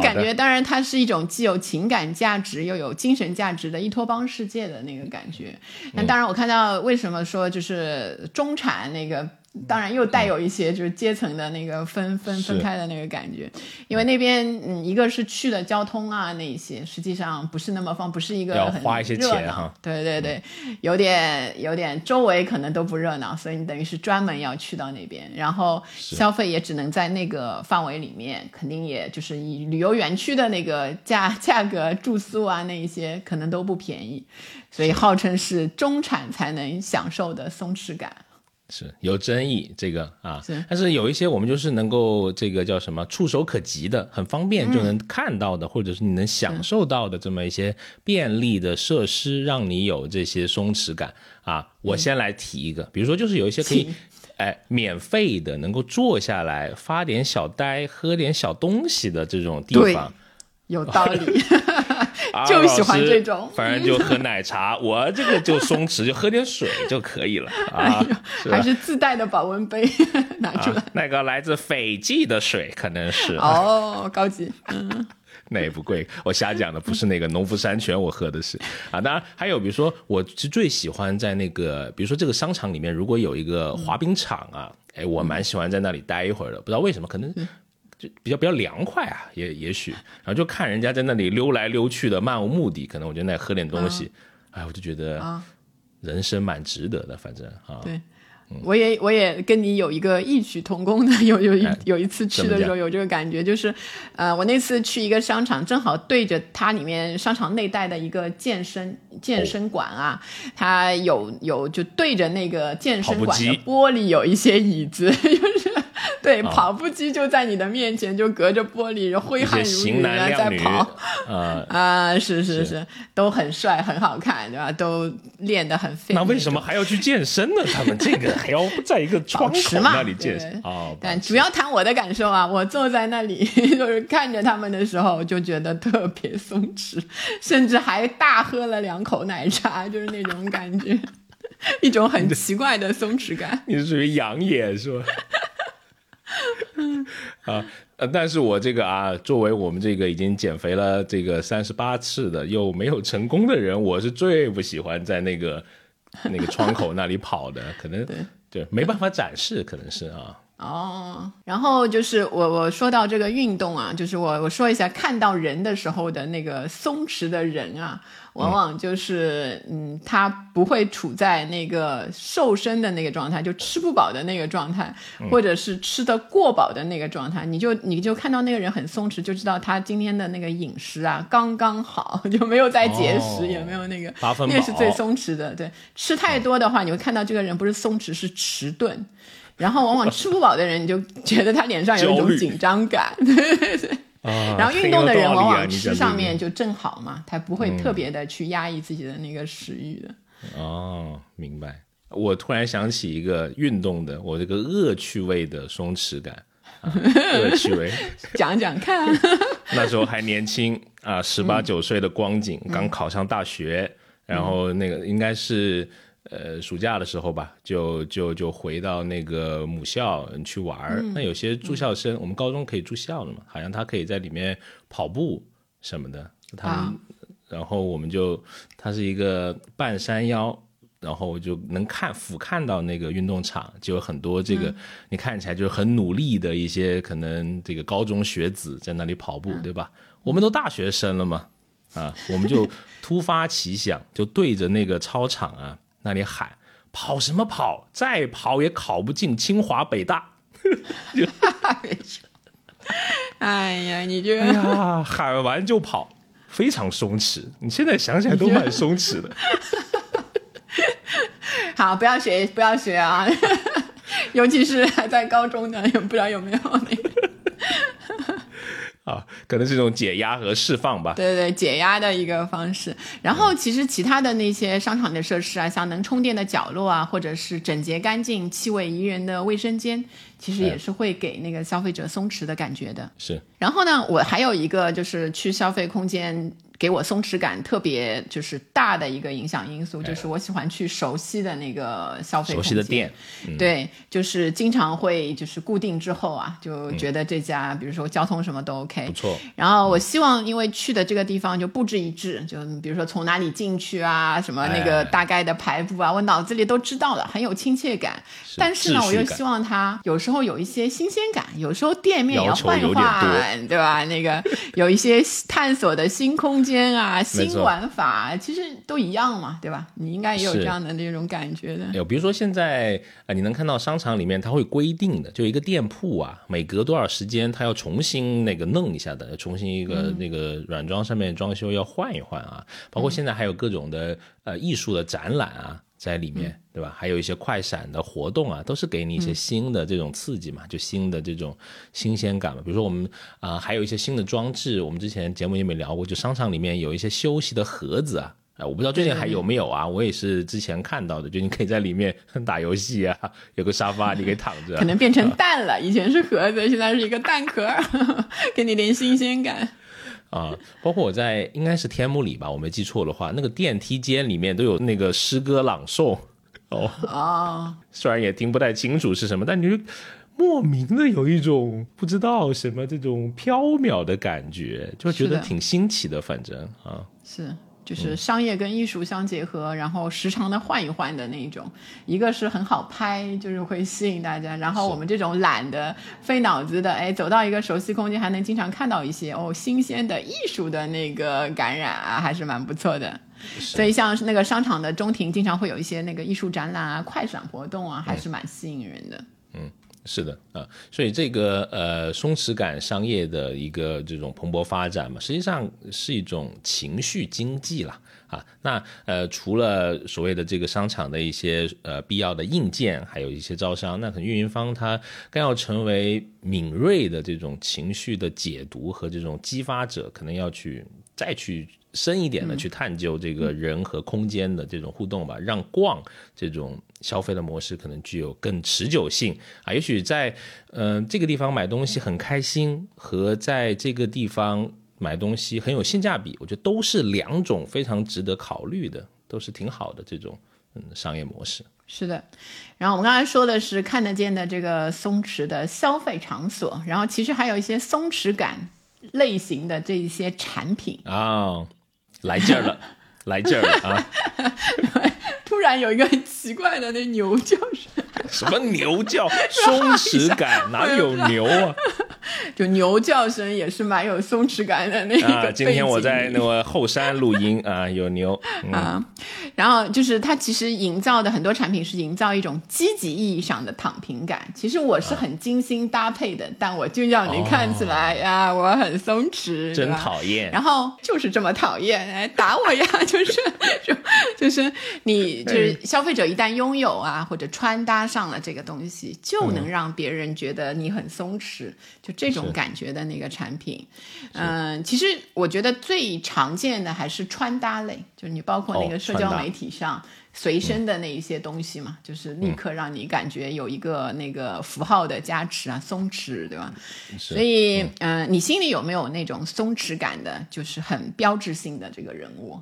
感觉当然它是一种既有情感价值又有精神价值的伊托邦世界的那个感觉。那当然，我看到为什么说就是中产那个。当然又带有一些就是阶层的那个分分分开的那个感觉，因为那边嗯一个是去的交通啊那一些，实际上不是那么方，不是一个要花一些钱哈，对对对，有点有点周围可能都不热闹，所以你等于是专门要去到那边，然后消费也只能在那个范围里面，肯定也就是以旅游园区的那个价 价格住宿啊那一些可能都不便宜，所以号称是中产才能享受的松弛感。是有争议，这个啊，但是有一些我们就是能够这个叫什么触手可及的，很方便就能看到的，或者是你能享受到的这么一些便利的设施，让你有这些松弛感。啊。我先来提一个，比如说就是有一些可以，哎，免费的能够坐下来发点小呆、喝点小东西的这种地方。有道理，就喜欢这种。反正就喝奶茶，我这个就松弛，就喝点水就可以了啊。还是自带的保温杯 拿出来。那个来自斐济的水可能是哦，高级。嗯，那也不贵。我瞎讲的，不是那个农夫山泉，我喝的是啊。当然还有，比如说，我是最喜欢在那个，比如说这个商场里面，如果有一个滑冰场啊，哎，我蛮喜欢在那里待一会儿的。不知道为什么，可能。就比较比较凉快啊，也也许，然后就看人家在那里溜来溜去的，漫无目的，可能我就那喝点东西，哎，我就觉得人生蛮值得的，反正啊。对，我也我也跟你有一个异曲同工的，有有一有一次去的时候有这个感觉，就是呃，我那次去一个商场，正好对着它里面商场内带的一个健身健身馆啊，它有有就对着那个健身馆的玻璃有一些椅子，就是。对，跑步机就在你的面前，就隔着玻璃，挥汗如雨啊，在跑。啊 啊，是是是，都很帅，很好看，对吧？都练得很。那为什么还要去健身呢？他们这个还要在一个窗口那里健身啊？但主要谈我的感受啊，我坐在那里 就是看着他们的时候，就觉得特别松弛，甚至还大喝了两口奶茶，就是那种感觉。一种很奇怪的松弛感。你是属于养眼是吧？啊，呃，但是我这个啊，作为我们这个已经减肥了这个三十八次的又没有成功的人，我是最不喜欢在那个那个窗口那里跑的，可能 对没办法展示，可能是啊。哦，然后就是我我说到这个运动啊，就是我我说一下看到人的时候的那个松弛的人啊，往往就是嗯，他不会处在那个瘦身的那个状态，就吃不饱的那个状态，或者是吃的过饱的那个状态，你就你就看到那个人很松弛，就知道他今天的那个饮食啊刚刚好，就没有在节食，也没有那个，那是最松弛的。对，吃太多的话，你会看到这个人不是松弛，是迟钝。然后往往吃不饱的人，你就觉得他脸上有一种紧张感，对对对。然后运动的人往往吃上面就正好嘛，他不会特别的去压抑自己的那个食欲的。哦，明白。我突然想起一个运动的，我这个恶趣味的松弛感，恶趣味，讲讲看。那时候还年轻啊，十八九岁的光景，刚考上大学，然后那个应该是。呃，暑假的时候吧，就就就回到那个母校去玩儿。那有些住校生，我们高中可以住校了嘛，好像他可以在里面跑步什么的。他们，然后我们就，它是一个半山腰，然后就能看俯瞰到那个运动场，就有很多这个你看起来就是很努力的一些可能这个高中学子在那里跑步，对吧？我们都大学生了嘛，啊，我们就突发奇想，就对着那个操场啊。那里喊跑什么跑？再跑也考不进清华北大。哎呀，你这呀，喊完就跑，非常松弛。你现在想起来都蛮松弛的。好，不要学，不要学啊！尤其是还在高中的，也不知道有没有那个。啊，可能是一种解压和释放吧。对对，解压的一个方式。然后，其实其他的那些商场的设施啊，像能充电的角落啊，或者是整洁干净、气味宜人的卫生间，其实也是会给那个消费者松弛的感觉的。是。然后呢，我还有一个就是去消费空间。给我松弛感特别就是大的一个影响因素，就是我喜欢去熟悉的那个消费熟悉的店，对，就是经常会就是固定之后啊，就觉得这家比如说交通什么都 OK，不错。然后我希望因为去的这个地方就布置一致，就比如说从哪里进去啊，什么那个大概的排布啊，我脑子里都知道了，很有亲切感。但是呢，我又希望它有时候有一些新鲜感，有时候店面要换一换，对吧？那个有一些探索的新空。间啊，新玩法其实都一样嘛，对吧？你应该也有这样的那种感觉的。有，比如说现在啊，你能看到商场里面它会规定的，就一个店铺啊，每隔多少时间它要重新那个弄一下的，重新一个那个软装上面装修要换一换啊。包括现在还有各种的呃艺术的展览啊。在里面，对吧？还有一些快闪的活动啊，都是给你一些新的这种刺激嘛，就新的这种新鲜感嘛。比如说我们啊，还有一些新的装置，我们之前节目也没聊过，就商场里面有一些休息的盒子啊，哎，我不知道最近还有没有啊？我也是之前看到的，就你可以在里面 打游戏啊，有个沙发你可以躺着。可能变成蛋了，以前是盒子，现在是一个蛋壳，给你点新鲜感。啊，包括我在应该是天幕里吧，我没记错的话，那个电梯间里面都有那个诗歌朗诵。哦啊，虽然也听不太清楚是什么，但你就莫名的有一种不知道什么这种飘渺的感觉，就觉得挺新奇的。反正啊，是。就是商业跟艺术相结合，然后时常的换一换的那一种，一个是很好拍，就是会吸引大家。然后我们这种懒的、费脑子的，哎，走到一个熟悉空间，还能经常看到一些哦新鲜的艺术的那个感染啊，还是蛮不错的。所以像那个商场的中庭，经常会有一些那个艺术展览啊、快闪活动啊，还是蛮吸引人的。嗯。是的啊，所以这个呃松弛感商业的一个这种蓬勃发展嘛，实际上是一种情绪经济啦啊。那呃除了所谓的这个商场的一些呃必要的硬件，还有一些招商，那可能运营方他更要成为敏锐的这种情绪的解读和这种激发者，可能要去再去。深一点的去探究这个人和空间的这种互动吧，让逛这种消费的模式可能具有更持久性啊。也许在嗯这个地方买东西很开心，和在这个地方买东西很有性价比，我觉得都是两种非常值得考虑的，都是挺好的这种嗯商业模式。是的，然后我们刚才说的是看得见的这个松弛的消费场所，然后其实还有一些松弛感类型的这一些产品啊，来劲儿了，来劲儿了啊！突然有一个很奇怪的那牛叫声，什么牛叫？松弛感哪有牛啊？就牛叫声也是蛮有松弛感的那个。今天我在那个后山录音啊，有牛啊。然后就是它其实营造的很多产品是营造一种积极意义上的躺平感。其实我是很精心搭配的，但我就要你看起来呀，我很松弛，真讨厌。然后就是这么讨厌，来打我呀！就是就就是你就是消费者一旦拥有啊或者穿搭上了这个东西，就能让别人觉得你很松弛。就这种感觉的那个产品，嗯，其实我觉得最常见的还是穿搭类，就是你包括那个社交媒体上随身的那一些东西嘛，就是立刻让你感觉有一个那个符号的加持啊，松弛，对吧？所以，嗯，你心里有没有那种松弛感的，就是很标志性的这个人物？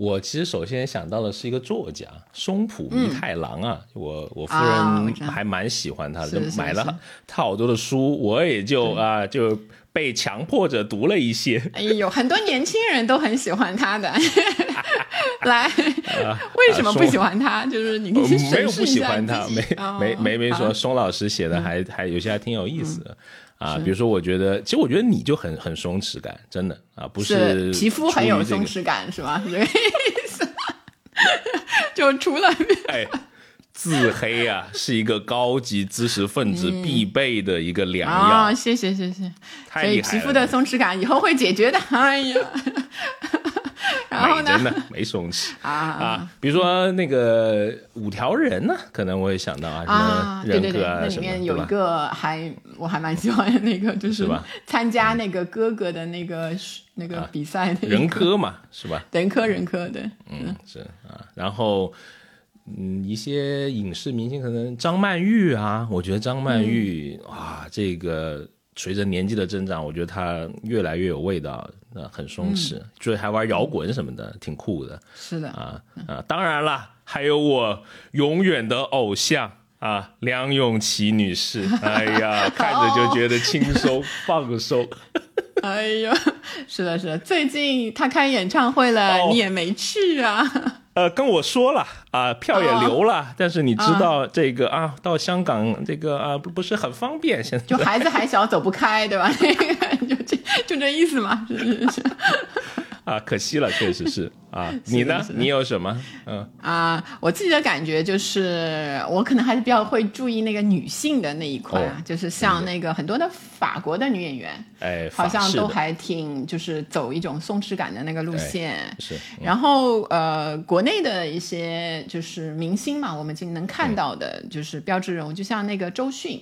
我其实首先想到的是一个作家松浦弥太郎啊，我我夫人还蛮喜欢他的，买了他好多的书，我也就啊就被强迫着读了一些。哎呦，很多年轻人都很喜欢他的。来，为什么不喜欢他？就是你没有不喜欢他，没没没没说，松老师写的还还有些还挺有意思的。啊，比如说，我觉得，其实我觉得你就很很松弛感，真的啊，不是皮肤很有松弛感，是吗？是 这个意思。就除了哎，自黑啊，是一个高级知识分子必备的一个良药。谢谢谢谢，太厉害了。皮肤的松弛感以后会解决的。哎呀。然后呢？真的没松弛 啊啊！比如说那个五条人呢，可能我会想到啊，什么人格啊那里面有一个还我还蛮喜欢的那个，就是参加那个哥哥的那个那个比赛的人科嘛，是吧？人科人科的，嗯是啊。然后嗯，一些影视明星可能张曼玉啊，我觉得张曼玉啊，这个。随着年纪的增长，我觉得他越来越有味道，那很松弛，就是还玩摇滚什么的，挺酷的。是的啊啊，当然了，还有我永远的偶像啊，梁咏琪女士。哎呀，看着就觉得轻松放松。哎呀，是的，是的，最近她开演唱会了，你也没去啊。呃，跟我说了啊，票也留了，但是你知道这个啊，到香港这个啊，不不是很方便。现在就孩子还小，走不开，对吧？就这就这意思嘛，是是是。啊，可惜了，确实是啊。你呢？你有什么？嗯啊，我自己的感觉就是，我可能还是比较会注意那个女性的那一块啊，就是像那个很多的法国的女演员，哎，好像都还挺就是走一种松弛感的那个路线。是。然后呃，国内的一些就是明星嘛，我们今能看到的就是标志人物，就像那个周迅。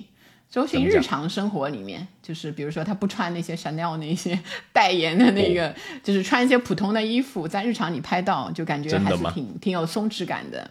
周迅日常生活里面，就是比如说她不穿那些 Chanel 那些 代言的那个，就是穿一些普通的衣服，在日常里拍到，就感觉还是挺挺有松弛感的。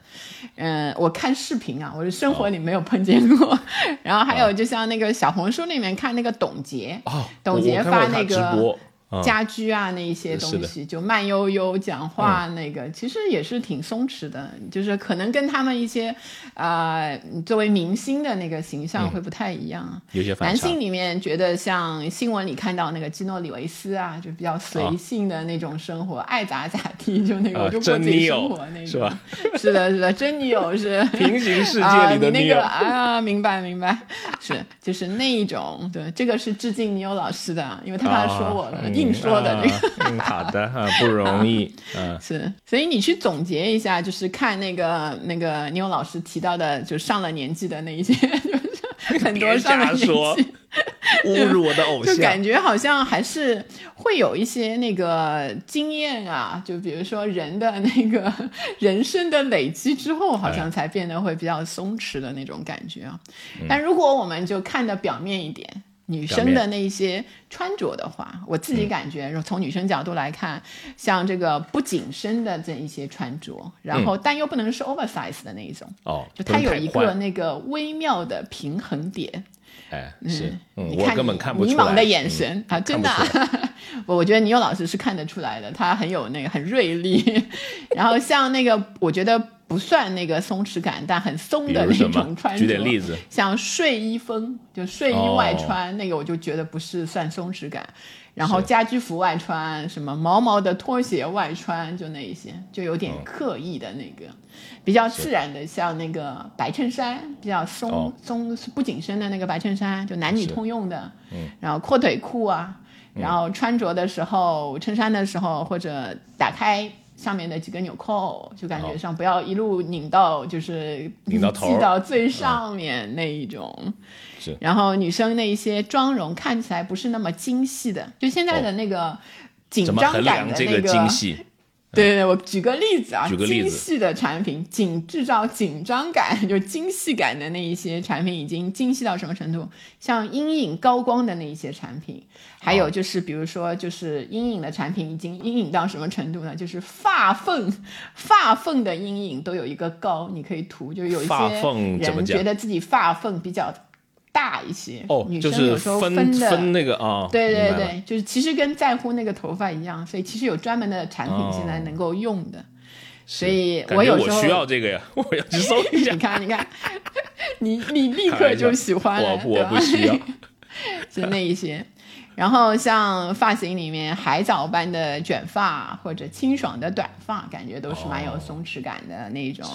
嗯，我看视频啊，我的生活里没有碰见过。然后还有就像那个小红书里面看那个董洁，董洁发那个。家居啊，那一些东西就慢悠悠讲话，那个其实也是挺松弛的，就是可能跟他们一些啊作为明星的那个形象会不太一样。有些男性里面觉得像新闻里看到那个基诺里维斯啊，就比较随性的那种生活，爱咋咋地，就那个我 就过自己生活那个，是吧？是的，是的，真女友是。平行世界里的 那个啊，明白明白，是就是那一种，对，这个是致敬女友老师的，因为他怕说我了。硬说的这个，嗯，好的哈，不容易，嗯，是，所以你去总结一下，就是看那个那个妞老师提到的，就上了年纪的那一些，就是很多上了年纪，侮辱我的偶像，就感觉好像还是会有一些那个经验啊，就比如说人的那个人生的累积之后，好像才变得会比较松弛的那种感觉啊。但如果我们就看的表面一点。女生的那些穿着的话，我自己感觉，从女生角度来看，像这个不紧身的这一些穿着，然后但又不能是 oversize 的那一种，哦，就它有一个那个微妙的平衡点。哎，是，我根本看不出来。迷茫的眼神啊，真的，我我觉得倪友老师是看得出来的，他很有那个很锐利。然后像那个，我觉得不算那个松弛感，但很松的那种穿着。举点例子，像睡衣风，就睡衣外穿那个，我就觉得不是算松弛感。然后家居服外穿，什么毛毛的拖鞋外穿，就那一些，就有点刻意的那个，比较自然的，像那个白衬衫，比较松松不紧身的那个白衬衫，就男女通用的。嗯。然后阔腿裤啊，然后穿着的时候，衬衫的时候或者打开上面的几个纽扣，就感觉上不要一路拧到就是拧到头，系到最上面那一种。然后女生那一些妆容看起来不是那么精细的，就现在的那个紧张感的那个。对对对，我举个例子啊，精细的产品，紧制造紧张感，就精细感的那一些产品，已经精细到什么程度？像阴影高光的那一些产品，还有就是比如说，就是阴影的产品已经阴影到什么程度呢？就是发缝，发缝的阴影都有一个高，你可以涂，就有一些人觉得自己发缝比较。大一些哦，女生有时候分的分那个啊，对对对，就是其实跟在乎那个头发一样，所以其实有专门的产品现在能够用的，所以我有时候需要这个呀，我要去搜一下。你看，你看，你你立刻就喜欢了，我我不需要，就那一些。然后像发型里面海藻般的卷发或者清爽的短发，感觉都是蛮有松弛感的那种。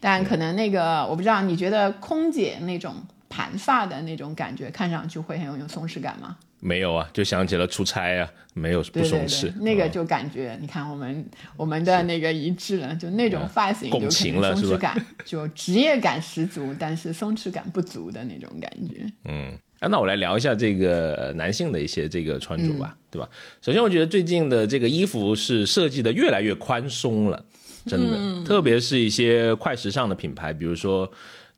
但可能那个我不知道，你觉得空姐那种？盘发的那种感觉，看上去会很有有松弛感吗？没有啊，就想起了出差啊，没有不松弛。那个就感觉，你看我们我们的那个一致了，就那种发型就肯定松弛感，就职业感十足，但是松弛感不足的那种感觉。嗯，那我来聊一下这个男性的一些这个穿着吧，对吧？首先，我觉得最近的这个衣服是设计的越来越宽松了，真的，特别是一些快时尚的品牌，比如说。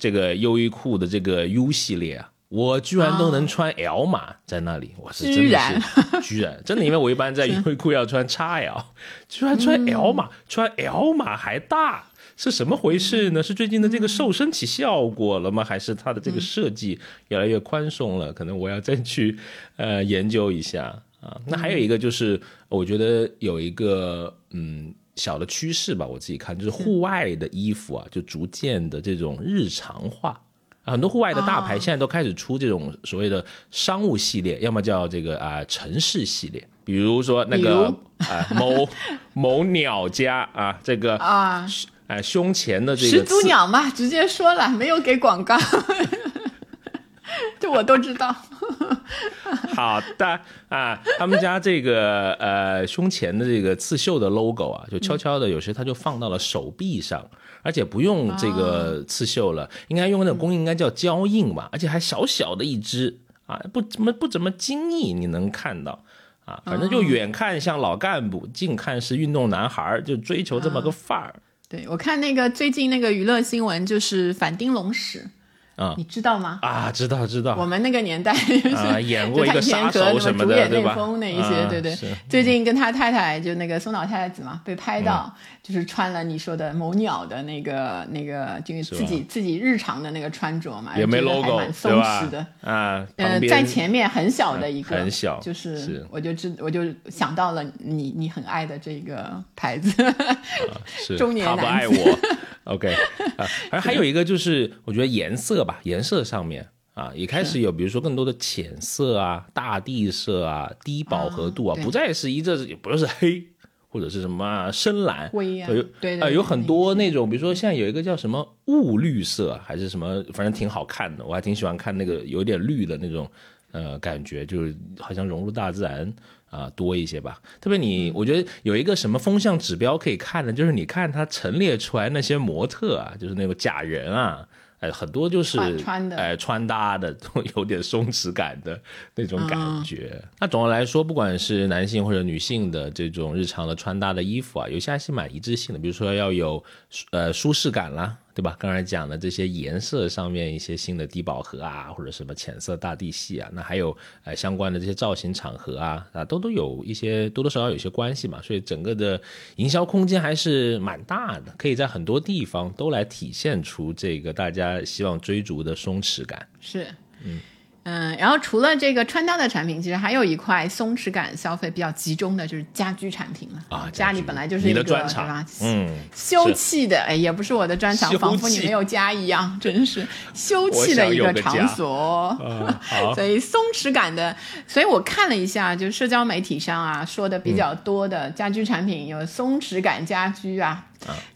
这个优衣库的这个 U 系列啊，我居然都能穿 L 码在那里，我是真的是 居然真的，因为我一般在 优衣库要穿 XL，居然穿 L 码，穿 L 码还大，是什么回事呢？是最近的这个瘦身起效果了吗？还是它的这个设计越来越宽松了？可能我要再去呃研究一下啊。那还有一个就是，我觉得有一个嗯。小的趋势吧，我自己看就是户外的衣服啊，就逐渐的这种日常化。很多户外的大牌现在都开始出这种所谓的商务系列，要么叫这个啊城市系列，比如说那个啊某 某鸟家啊这个啊。哎胸前的这个始祖鸟嘛，直接说了，没有给广告。这我都知道。好的啊，他们家这个呃胸前的这个刺绣的 logo 啊，就悄悄的，有时他就放到了手臂上，而且不用这个刺绣了，应该用那种工艺，应该叫胶印吧，而且还小小的一只啊，不怎么不怎么精益，你能看到啊，反正就远看像老干部，近看是运动男孩，就追求这么个范儿。对我看那个最近那个娱乐新闻，就是反丁龙史。啊，你知道吗？啊，知道知道。我们那个年代啊，演过一个杀手什么的，对吧？那一些，对对。最近跟他太太就那个松岛太太子嘛，被拍到就是穿了你说的某鸟的那个那个，就是自己自己日常的那个穿着嘛，也没 logo，蛮松弛的啊。呃，在前面很小的一个，很小，就是我就知我就想到了你你很爱的这个牌子，中年男子。OK 啊，而还有一个就是，我觉得颜色吧，颜色上面啊，也开始有，比如说更多的浅色啊、大地色啊、低饱和度啊，不再是一这，不是黑或者是什么深蓝，灰啊，对啊，有很多那种，比如说现在有一个叫什么雾绿色，还是什么，反正挺好看的，我还挺喜欢看那个有点绿的那种，呃，感觉就是好像融入大自然。啊，多一些吧。特别你，我觉得有一个什么风向指标可以看的，就是你看它陈列出来那些模特啊，就是那个假人啊。哎，很多就是哎穿搭的都 有点松弛感的那种感觉。那总的来说，不管是男性或者女性的这种日常的穿搭的衣服啊，有些还是蛮一致性的。比如说要有呃舒适感啦，对吧？刚才讲的这些颜色上面一些新的低饱和啊，或者什么浅色大地系啊，那还有呃相关的这些造型场合啊啊，都都有一些多多少少有些关系嘛。所以整个的营销空间还是蛮大的，可以在很多地方都来体现出这个大家。希望追逐的松弛感是，嗯，嗯，然后除了这个穿搭的产品，其实还有一块松弛感消费比较集中的就是家居产品了啊。家里本来就是一个专场，嗯，休憩的，哎，也不是我的专长，仿佛你没有家一样，真是休憩的一个场所。所以松弛感的，所以我看了一下，就社交媒体上啊说的比较多的家居产品，有松弛感家居啊。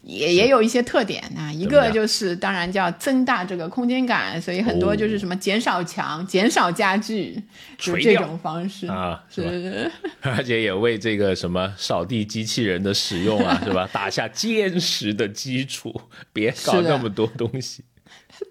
也也有一些特点啊，一个就是当然叫增大这个空间感，所以很多就是什么减少墙、减少家具，就这种方式啊，是，而且也为这个什么扫地机器人的使用啊，是吧，打下坚实的基础，别搞那么多东西。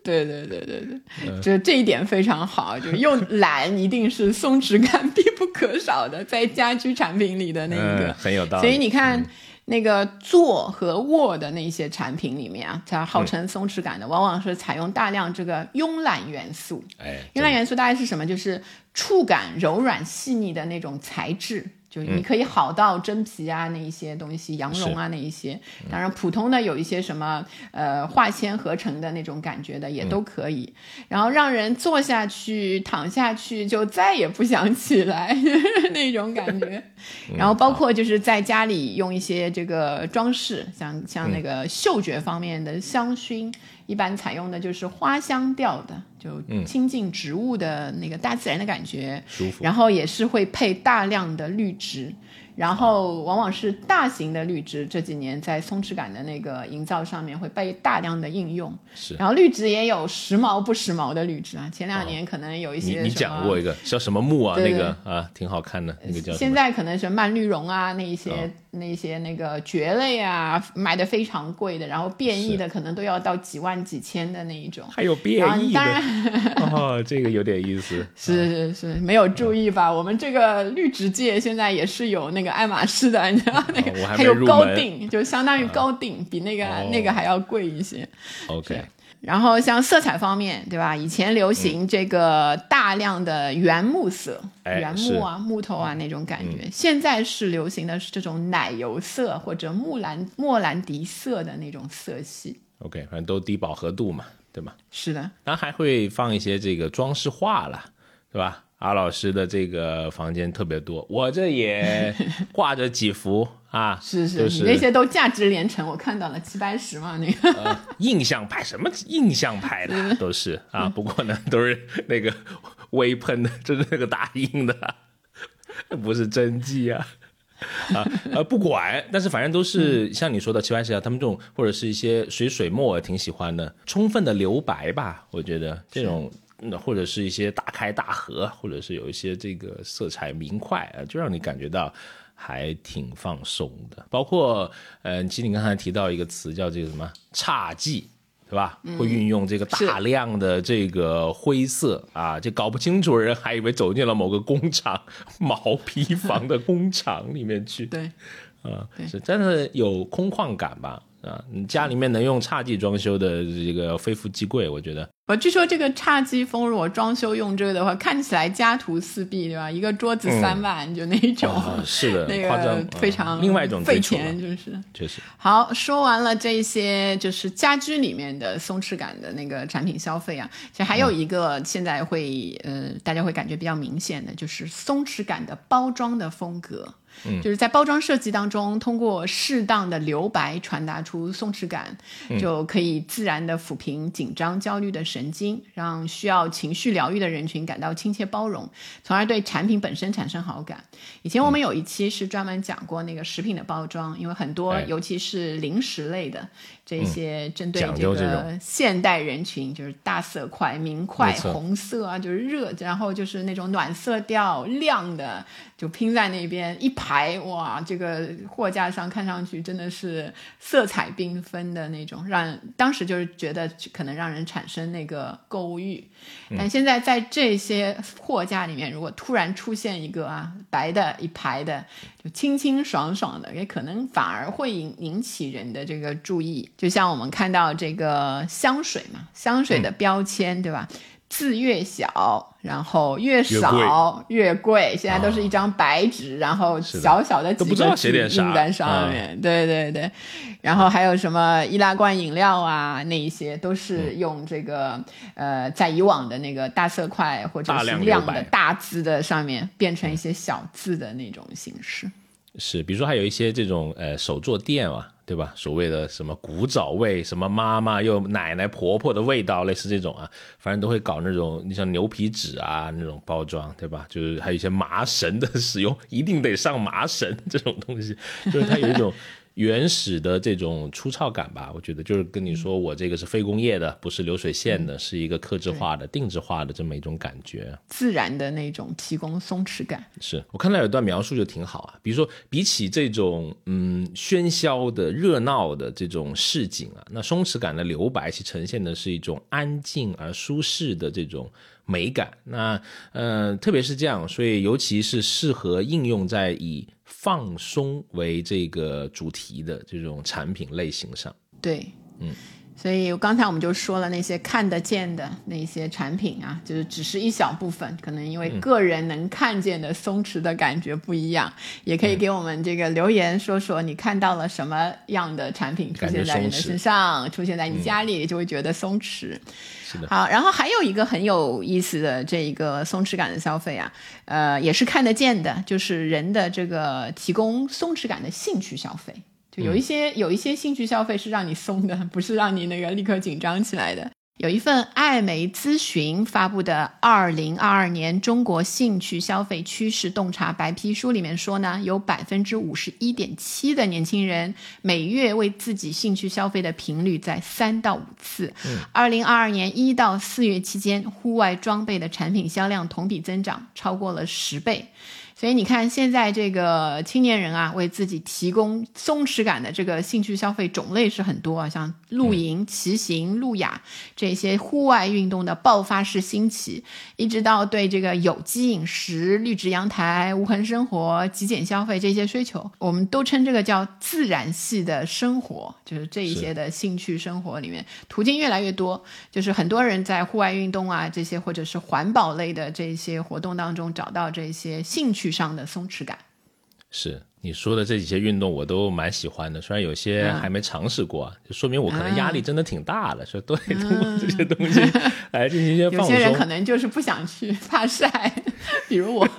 对对对对对，就这一点非常好，就用懒一定是松弛感必不可少的，在家居产品里的那个很有道理，所以你看。那个坐和卧的那些产品里面啊，它号称松弛感的，往往是采用大量这个慵懒元素。哎，慵懒元素大概是什么？就是触感柔软细腻的那种材质。就你可以好到真皮啊，那一些东西，羊绒啊，那一些。当然，普通的有一些什么呃化纤合成的那种感觉的也都可以。然后让人坐下去、躺下去就再也不想起来 那种感觉。然后包括就是在家里用一些这个装饰，像像那个嗅觉方面的香薰。一般采用的就是花香调的，就亲近植物的那个大自然的感觉，舒服。然后也是会配大量的绿植。然后往往是大型的绿植，这几年在松弛感的那个营造上面会被大量的应用。是，然后绿植也有时髦不时髦的绿植啊。前两年可能有一些你你讲过一个叫什么木啊？那个啊，挺好看的那个叫。现在可能是蔓绿绒啊，那一些那些那个蕨类啊，卖的非常贵的，然后变异的可能都要到几万几千的那一种。还有变异的，当然哦，这个有点意思。是是是，没有注意吧？我们这个绿植界现在也是有那个爱马仕的，你知道那个还有高定，就相当于高定，比那个那个还要贵一些。OK，然后像色彩方面，对吧？以前流行这个大量的原木色，原木啊、木头啊那种感觉，现在是流行的是这种奶油色或者木兰莫兰迪色的那种色系。OK，反正都低饱和度嘛，对吗？是的，然后还会放一些这个装饰画了，对吧？阿老师的这个房间特别多，我这也 挂着几幅啊，是是，你那些都价值连城，我看到了齐白石嘛，那个印象派什么印象派的都是啊，不过呢都是那个微喷的，就是那个打印的，不是真迹啊啊呃不管，但是反正都是像你说的齐白石啊，他们这种或者是一些水水墨，我挺喜欢的，充分的留白吧，我觉得这种。那或者是一些大开大合，或者是有一些这个色彩明快啊，就让你感觉到还挺放松的。包括，嗯，其实你刚才提到一个词叫这个什么侘寂，对吧？会运用这个大量的这个灰色啊，就搞不清楚人还以为走进了某个工厂毛坯房的工厂里面去。对，啊，是真的有空旷感吧？啊，你家里面能用侘寂装修的这个非富即贵，我觉得。我据说这个侘寂风，如果装修用这个的话，看起来家徒四壁，对吧？一个桌子三万，就那种，是的，那个非常另外一种费钱，就是确实。好，说完了这些，就是家居里面的松弛感的那个产品消费啊，其实还有一个现在会呃，大家会感觉比较明显的，就是松弛感的包装的风格。就是在包装设计当中，通过适当的留白传达出松弛感，就可以自然的抚平紧张、焦虑的神经，让需要情绪疗愈的人群感到亲切包容，从而对产品本身产生好感。以前我们有一期是专门讲过那个食品的包装，因为很多尤其是零食类的。这些针对这个现代人群，就是大色块、明块、红色啊，就是热，然后就是那种暖色调、亮的，就拼在那边一排，哇，这个货架上看上去真的是色彩缤纷的那种，让当时就是觉得可能让人产生那个购物欲。但现在在这些货架里面，如果突然出现一个啊白的一排的，就清清爽爽的，也可能反而会引引起人的这个注意。就像我们看到这个香水嘛，香水的标签，对吧？字越小，然后越少越贵。现在都是一张白纸，然后小小的几个字印在上面。对对对，然后还有什么易拉罐饮料啊，那一些都是用这个呃，在以往的那个大色块或者是亮的大字的上面，变成一些小字的那种形式。是，比如说还有一些这种呃手作店啊。对吧？所谓的什么古早味，什么妈妈又奶奶婆婆的味道，类似这种啊，反正都会搞那种，你像牛皮纸啊那种包装，对吧？就是还有一些麻绳的使用，一定得上麻绳这种东西，就是它有一种。原始的这种粗糙感吧，我觉得就是跟你说，我这个是非工业的，不是流水线的，是一个克制化的、定制化的这么一种感觉，自然的那种提供松弛感。是我看到有段描述就挺好啊，比如说比起这种嗯喧嚣的、热闹的这种市井啊，那松弛感的留白其呈现的是一种安静而舒适的这种美感。那呃，特别是这样，所以尤其是适合应用在以。放松为这个主题的这种产品类型上，对，嗯，所以刚才我们就说了那些看得见的那些产品啊，就是只是一小部分，可能因为个人能看见的松弛的感觉不一样，也可以给我们这个留言说说你看到了什么样的产品出现在你的身上，出现在你家里就会觉得松弛。好，然后还有一个很有意思的这一个松弛感的消费啊，呃，也是看得见的，就是人的这个提供松弛感的兴趣消费，就有一些有一些兴趣消费是让你松的，不是让你那个立刻紧张起来的。有一份艾媒咨询发布的《二零二二年中国兴趣消费趋势洞察白皮书》里面说呢，有百分之五十一点七的年轻人每月为自己兴趣消费的频率在三到五次。二零二二年一到四月期间，户外装备的产品销量同比增长超过了十倍。所以你看，现在这个青年人啊，为自己提供松弛感的这个兴趣消费种类是很多啊，像露营、骑行、路亚这些户外运动的爆发式兴起，一直到对这个有机饮食、绿植阳台、无痕生活、极简消费这些需求，我们都称这个叫自然系的生活，就是这一些的兴趣生活里面途径越来越多，就是很多人在户外运动啊这些或者是环保类的这些活动当中找到这些兴趣。上的松弛感，是你说的这几些运动我都蛮喜欢的，虽然有些还没尝试过，就说明我可能压力真的挺大的，所以都得通过这些东西 来进行一些放松。有些人可能就是不想去，怕晒，比如我。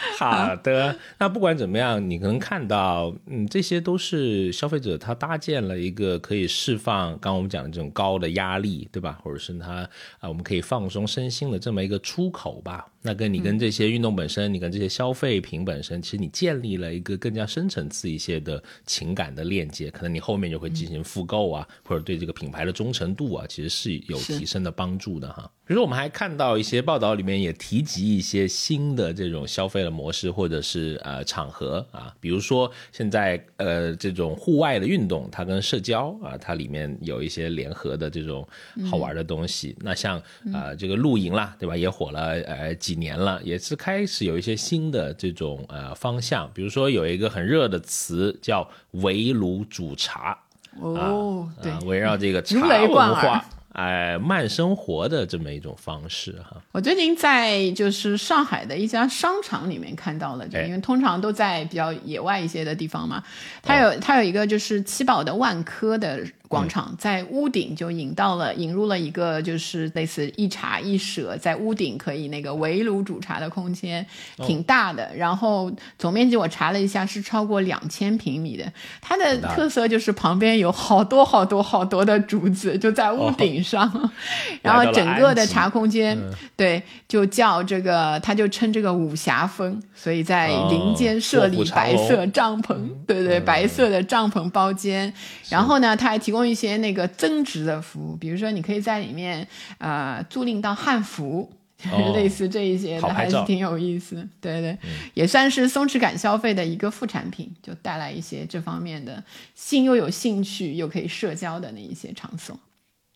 好的，那不管怎么样，你可能看到，嗯，这些都是消费者他搭建了一个可以释放刚我们讲的这种高的压力，对吧？或者是他啊，我们可以放松身心的这么一个出口吧。那跟你跟这些运动本身，你跟这些消费品本身，其实你建立了一个更加深层次一些的情感的链接，可能你后面就会进行复购啊，或者对这个品牌的忠诚度啊，其实是有提升的帮助的哈。比如说，我们还看到一些报道里面也提及一些新的这种消费的模式，或者是呃场合啊，比如说现在呃这种户外的运动，它跟社交啊，它里面有一些联合的这种好玩的东西。那像啊这个露营啦，对吧？也火了呃几年了，也是开始有一些新的这种呃方向。比如说有一个很热的词叫围炉煮茶哦，对，围绕这个茶文化。哎，慢生活的这么一种方式哈。我最近在就是上海的一家商场里面看到了，就因为通常都在比较野外一些的地方嘛，它有它有一个就是七宝的万科的。广场在屋顶就引到了引入了一个就是类似一茶一舍，在屋顶可以那个围炉煮茶的空间，挺大的。然后总面积我查了一下是超过两千平米的。它的特色就是旁边有好多好多好多的竹子，就在屋顶上。然后整个的茶空间，对，就叫这个，他就称这个武侠风。所以在林间设立白色帐篷，对对，白色的帐篷包间。然后呢，他还提供。一些那个增值的服务，比如说你可以在里面呃租赁到汉服，类似这一些的，还是挺有意思。对对，也算是松弛感消费的一个副产品，就带来一些这方面的新又有兴趣又可以社交的那一些场所。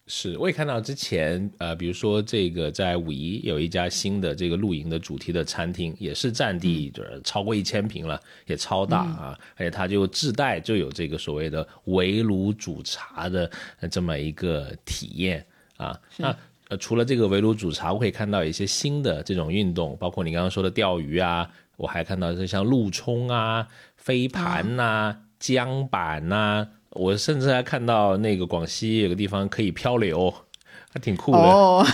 是，我也看到之前，呃，比如说这个在武夷有一家新的这个露营的主题的餐厅，也是占地就是超过一千平了，也超大啊，而且它就自带就有这个所谓的围炉煮茶的这么一个体验啊。那呃，除了这个围炉煮茶，我可以看到一些新的这种运动，包括你刚刚说的钓鱼啊，我还看到像陆冲啊、飞盘呐、桨板呐，我甚至还看到那个广西有个地方可以漂流，还挺酷的，哦，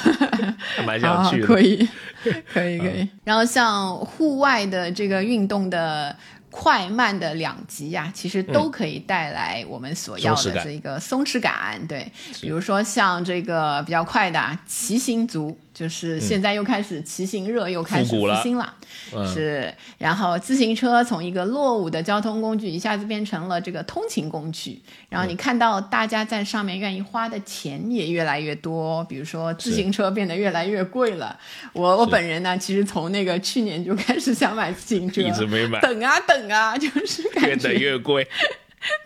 还蛮 想去的。可以，可以，可以。然后像户外的这个运动的。快慢的两极呀，其实都可以带来我们所要的这个松弛感。对，比如说像这个比较快的骑行族。就是现在又开始骑行热，又开始复兴了，是。然后自行车从一个落伍的交通工具，一下子变成了这个通勤工具。然后你看到大家在上面愿意花的钱也越来越多，比如说自行车变得越来越贵了。我我本人呢，其实从那个去年就开始想买自行车，一直没买，等啊等啊，就是越等越贵。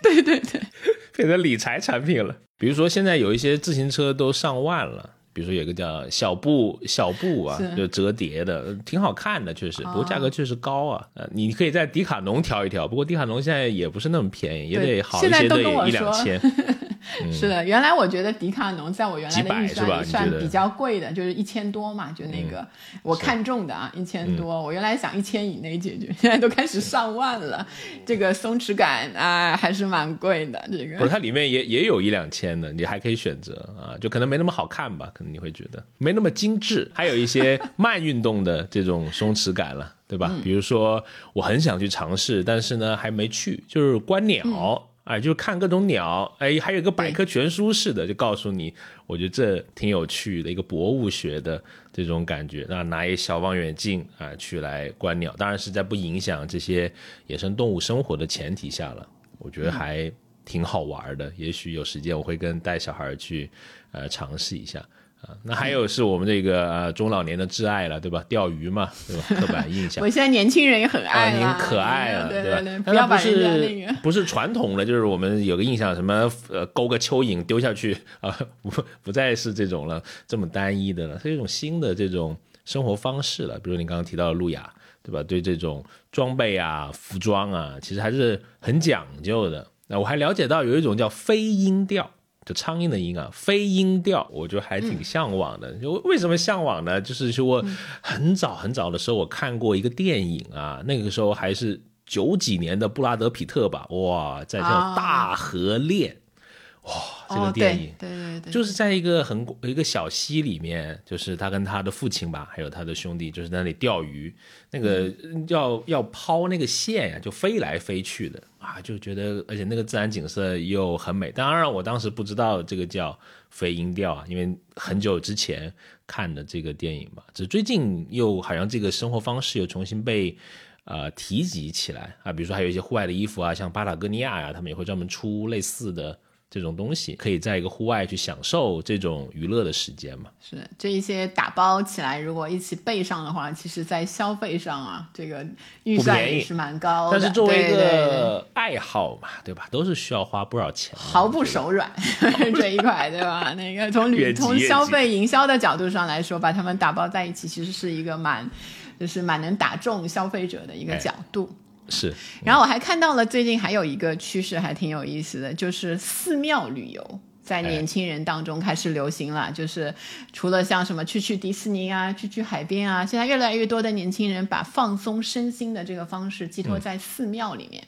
对对对，变成理财产品了。比如说现在有一些自行车都上万了。比如说有个叫小布小布啊，就折叠的，挺好看的，确实，不过价格确实高啊。呃，你可以在迪卡侬挑一挑，不过迪卡侬现在也不是那么便宜，也得好一些的一两千。是的，原来我觉得迪卡侬在我原来的预算算比较贵的，就是一千多嘛，就那个我看中的啊，一千多。我原来想一千以内解决，现在都开始上万了。这个松弛感啊，还是蛮贵的。这个不是它里面也也有一两千的，你还可以选择啊，就可能没那么好看吧，可能你会觉得没那么精致。还有一些慢运动的这种松弛感了，对吧？比如说我很想去尝试，但是呢还没去，就是观鸟。哎，就看各种鸟，哎，还有一个百科全书似的，就告诉你，我觉得这挺有趣的一个博物学的这种感觉。那拿一小望远镜啊，去来观鸟，当然是在不影响这些野生动物生活的前提下了。我觉得还挺好玩的，也许有时间我会跟带小孩去，呃，尝试一下。那还有是我们这个呃中老年的挚爱了，对吧？钓鱼嘛，对吧？刻板印象。我现在年轻人也很爱啊，可爱了，对吧？不要把人家那个不是传统的，就是我们有个印象，什么呃勾个蚯蚓丢下去啊，不不再是这种了，这么单一的了，是一种新的这种生活方式了。比如你刚刚提到的路亚，对吧？对这种装备啊、服装啊，其实还是很讲究的。那我还了解到有一种叫飞鹰钓。就苍蝇的蝇啊，飞鹰调，我就还挺向往的。就为什么向往呢？就是说，很早很早的时候，我看过一个电影啊，那个时候还是九几年的布拉德皮特吧，哇，在叫《大河恋》。哇，这个电影，对对对，就是在一个很一个小溪里面，就是他跟他的父亲吧，还有他的兄弟，就是在那里钓鱼，那个要要抛那个线呀，就飞来飞去的啊，就觉得，而且那个自然景色又很美。当然，我当时不知道这个叫飞鹰钓啊，因为很久之前看的这个电影嘛，只最近又好像这个生活方式又重新被呃提及起来啊，比如说还有一些户外的衣服啊，像巴塔哥尼亚呀，他们也会专门出类似的。这种东西可以在一个户外去享受这种娱乐的时间嘛？是这一些打包起来，如果一起备上的话，其实在消费上啊，这个预算也是蛮高的。但是作为一个爱好嘛，对吧？都是需要花不少钱，毫不手软 这一块，对吧？那个从旅 从消费营销的角度上来说，把它们打包在一起，其实是一个蛮就是蛮能打中消费者的一个角度。是，然后我还看到了最近还有一个趋势，还挺有意思的，就是寺庙旅游在年轻人当中开始流行了。就是除了像什么去去迪士尼啊，去去海边啊，现在越来越多的年轻人把放松身心的这个方式寄托在寺庙里面。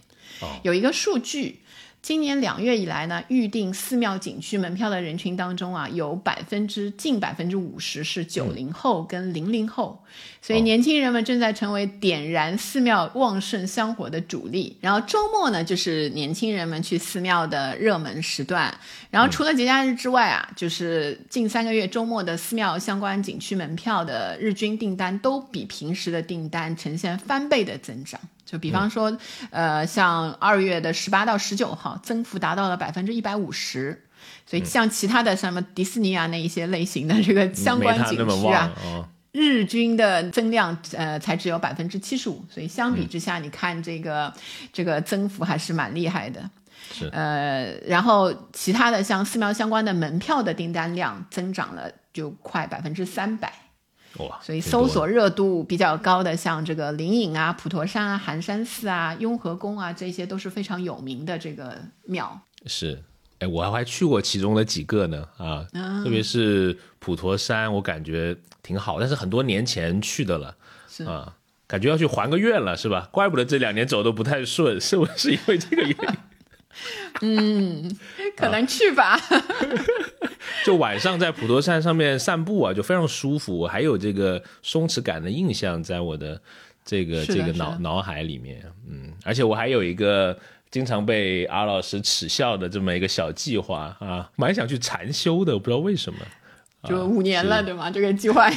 有一个数据。今年两月以来呢，预定寺庙景区门票的人群当中啊，有百分之近百分之五十是九零后跟零零后，所以年轻人们正在成为点燃寺庙旺盛香火的主力。然后周末呢，就是年轻人们去寺庙的热门时段。然后除了节假日之外啊，就是近三个月周末的寺庙相关景区门票的日均订单都比平时的订单呈现翻倍的增长。就比方说，呃，像二月的十八到十九号，增幅达到了百分之一百五十。所以像其他的什么迪士尼啊那一些类型的这个相关景区啊，日均的增量呃才只有百分之七十五。所以相比之下，你看这个这个增幅还是蛮厉害的。是呃，然后其他的像寺庙相关的门票的订单量增长了就快百分之三百。哇！所以搜索热度比较高的，像这个灵隐啊、普陀山啊、寒山寺啊、雍和宫啊，这些都是非常有名的这个庙。是，哎，我还去过其中的几个呢，啊，特别是普陀山，我感觉挺好，但是很多年前去的了，啊，感觉要去还个愿了，是吧？怪不得这两年走的不太顺，是不是因为这个原因？嗯，可能去吧。就晚上在普陀山上面散步啊，就非常舒服，我还有这个松弛感的印象在我的这个这个脑脑海里面，嗯，而且我还有一个。经常被阿老师耻笑的这么一个小计划啊，蛮想去禅修的，我不知道为什么。就五年了，对吗？这个计划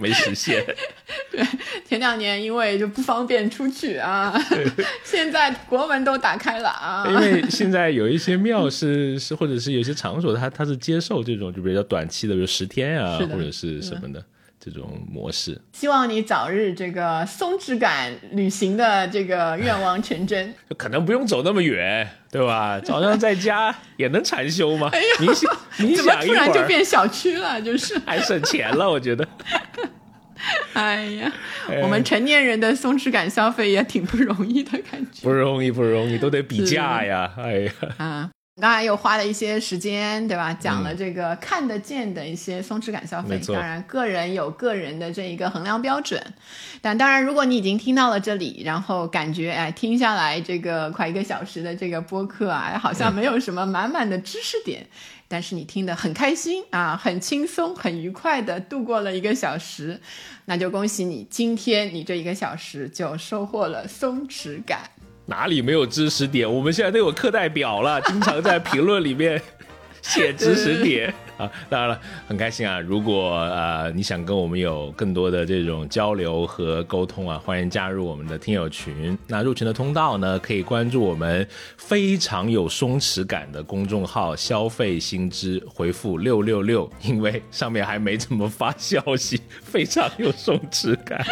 没实现。对，前两年因为就不方便出去啊，现在国门都打开了啊。因为现在有一些庙是 是，或者是有些场所，它它是接受这种就比较短期的，比如十天啊，或者是什么的。这种模式，希望你早日这个松弛感旅行的这个愿望成真。可能不用走那么远，对吧？早上在家也能禅修吗？你想，你想 突然就变小区了，就是还省钱了，我觉得。哎呀，我们成年人的松弛感消费也挺不容易的感觉，不容易，不容易，都得比价呀！哎呀，啊。刚才又花了一些时间，对吧？讲了这个看得见的一些松弛感消费。当然，个人有个人的这一个衡量标准。但当然，如果你已经听到了这里，然后感觉哎，听下来这个快一个小时的这个播客啊，好像没有什么满满的知识点，但是你听得很开心啊，很轻松、很愉快的度过了一个小时，那就恭喜你，今天你这一个小时就收获了松弛感。哪里没有知识点？我们现在都有课代表了，经常在评论里面写知识点。啊，当然了，很开心啊！如果呃你想跟我们有更多的这种交流和沟通啊，欢迎加入我们的听友群。那入群的通道呢，可以关注我们非常有松弛感的公众号“消费新知”，回复六六六，因为上面还没怎么发消息，非常有松弛感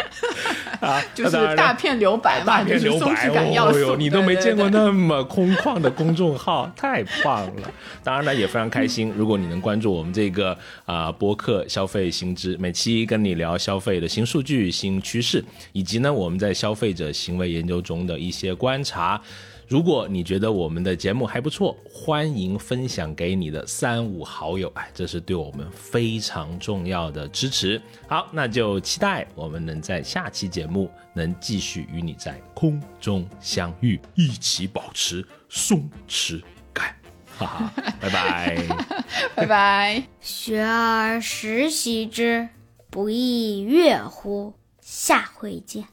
啊，就是大片留白嘛，大片留白哦呦，你都没见过那么空旷的公众号，太棒了！当然呢，也非常开心，如果你能关注我。我们这个啊播客消费新知，每期跟你聊消费的新数据、新趋势，以及呢我们在消费者行为研究中的一些观察。如果你觉得我们的节目还不错，欢迎分享给你的三五好友，哎，这是对我们非常重要的支持。好，那就期待我们能在下期节目能继续与你在空中相遇，一起保持松弛。拜拜，拜拜。学而时习之，不亦说乎？下回见。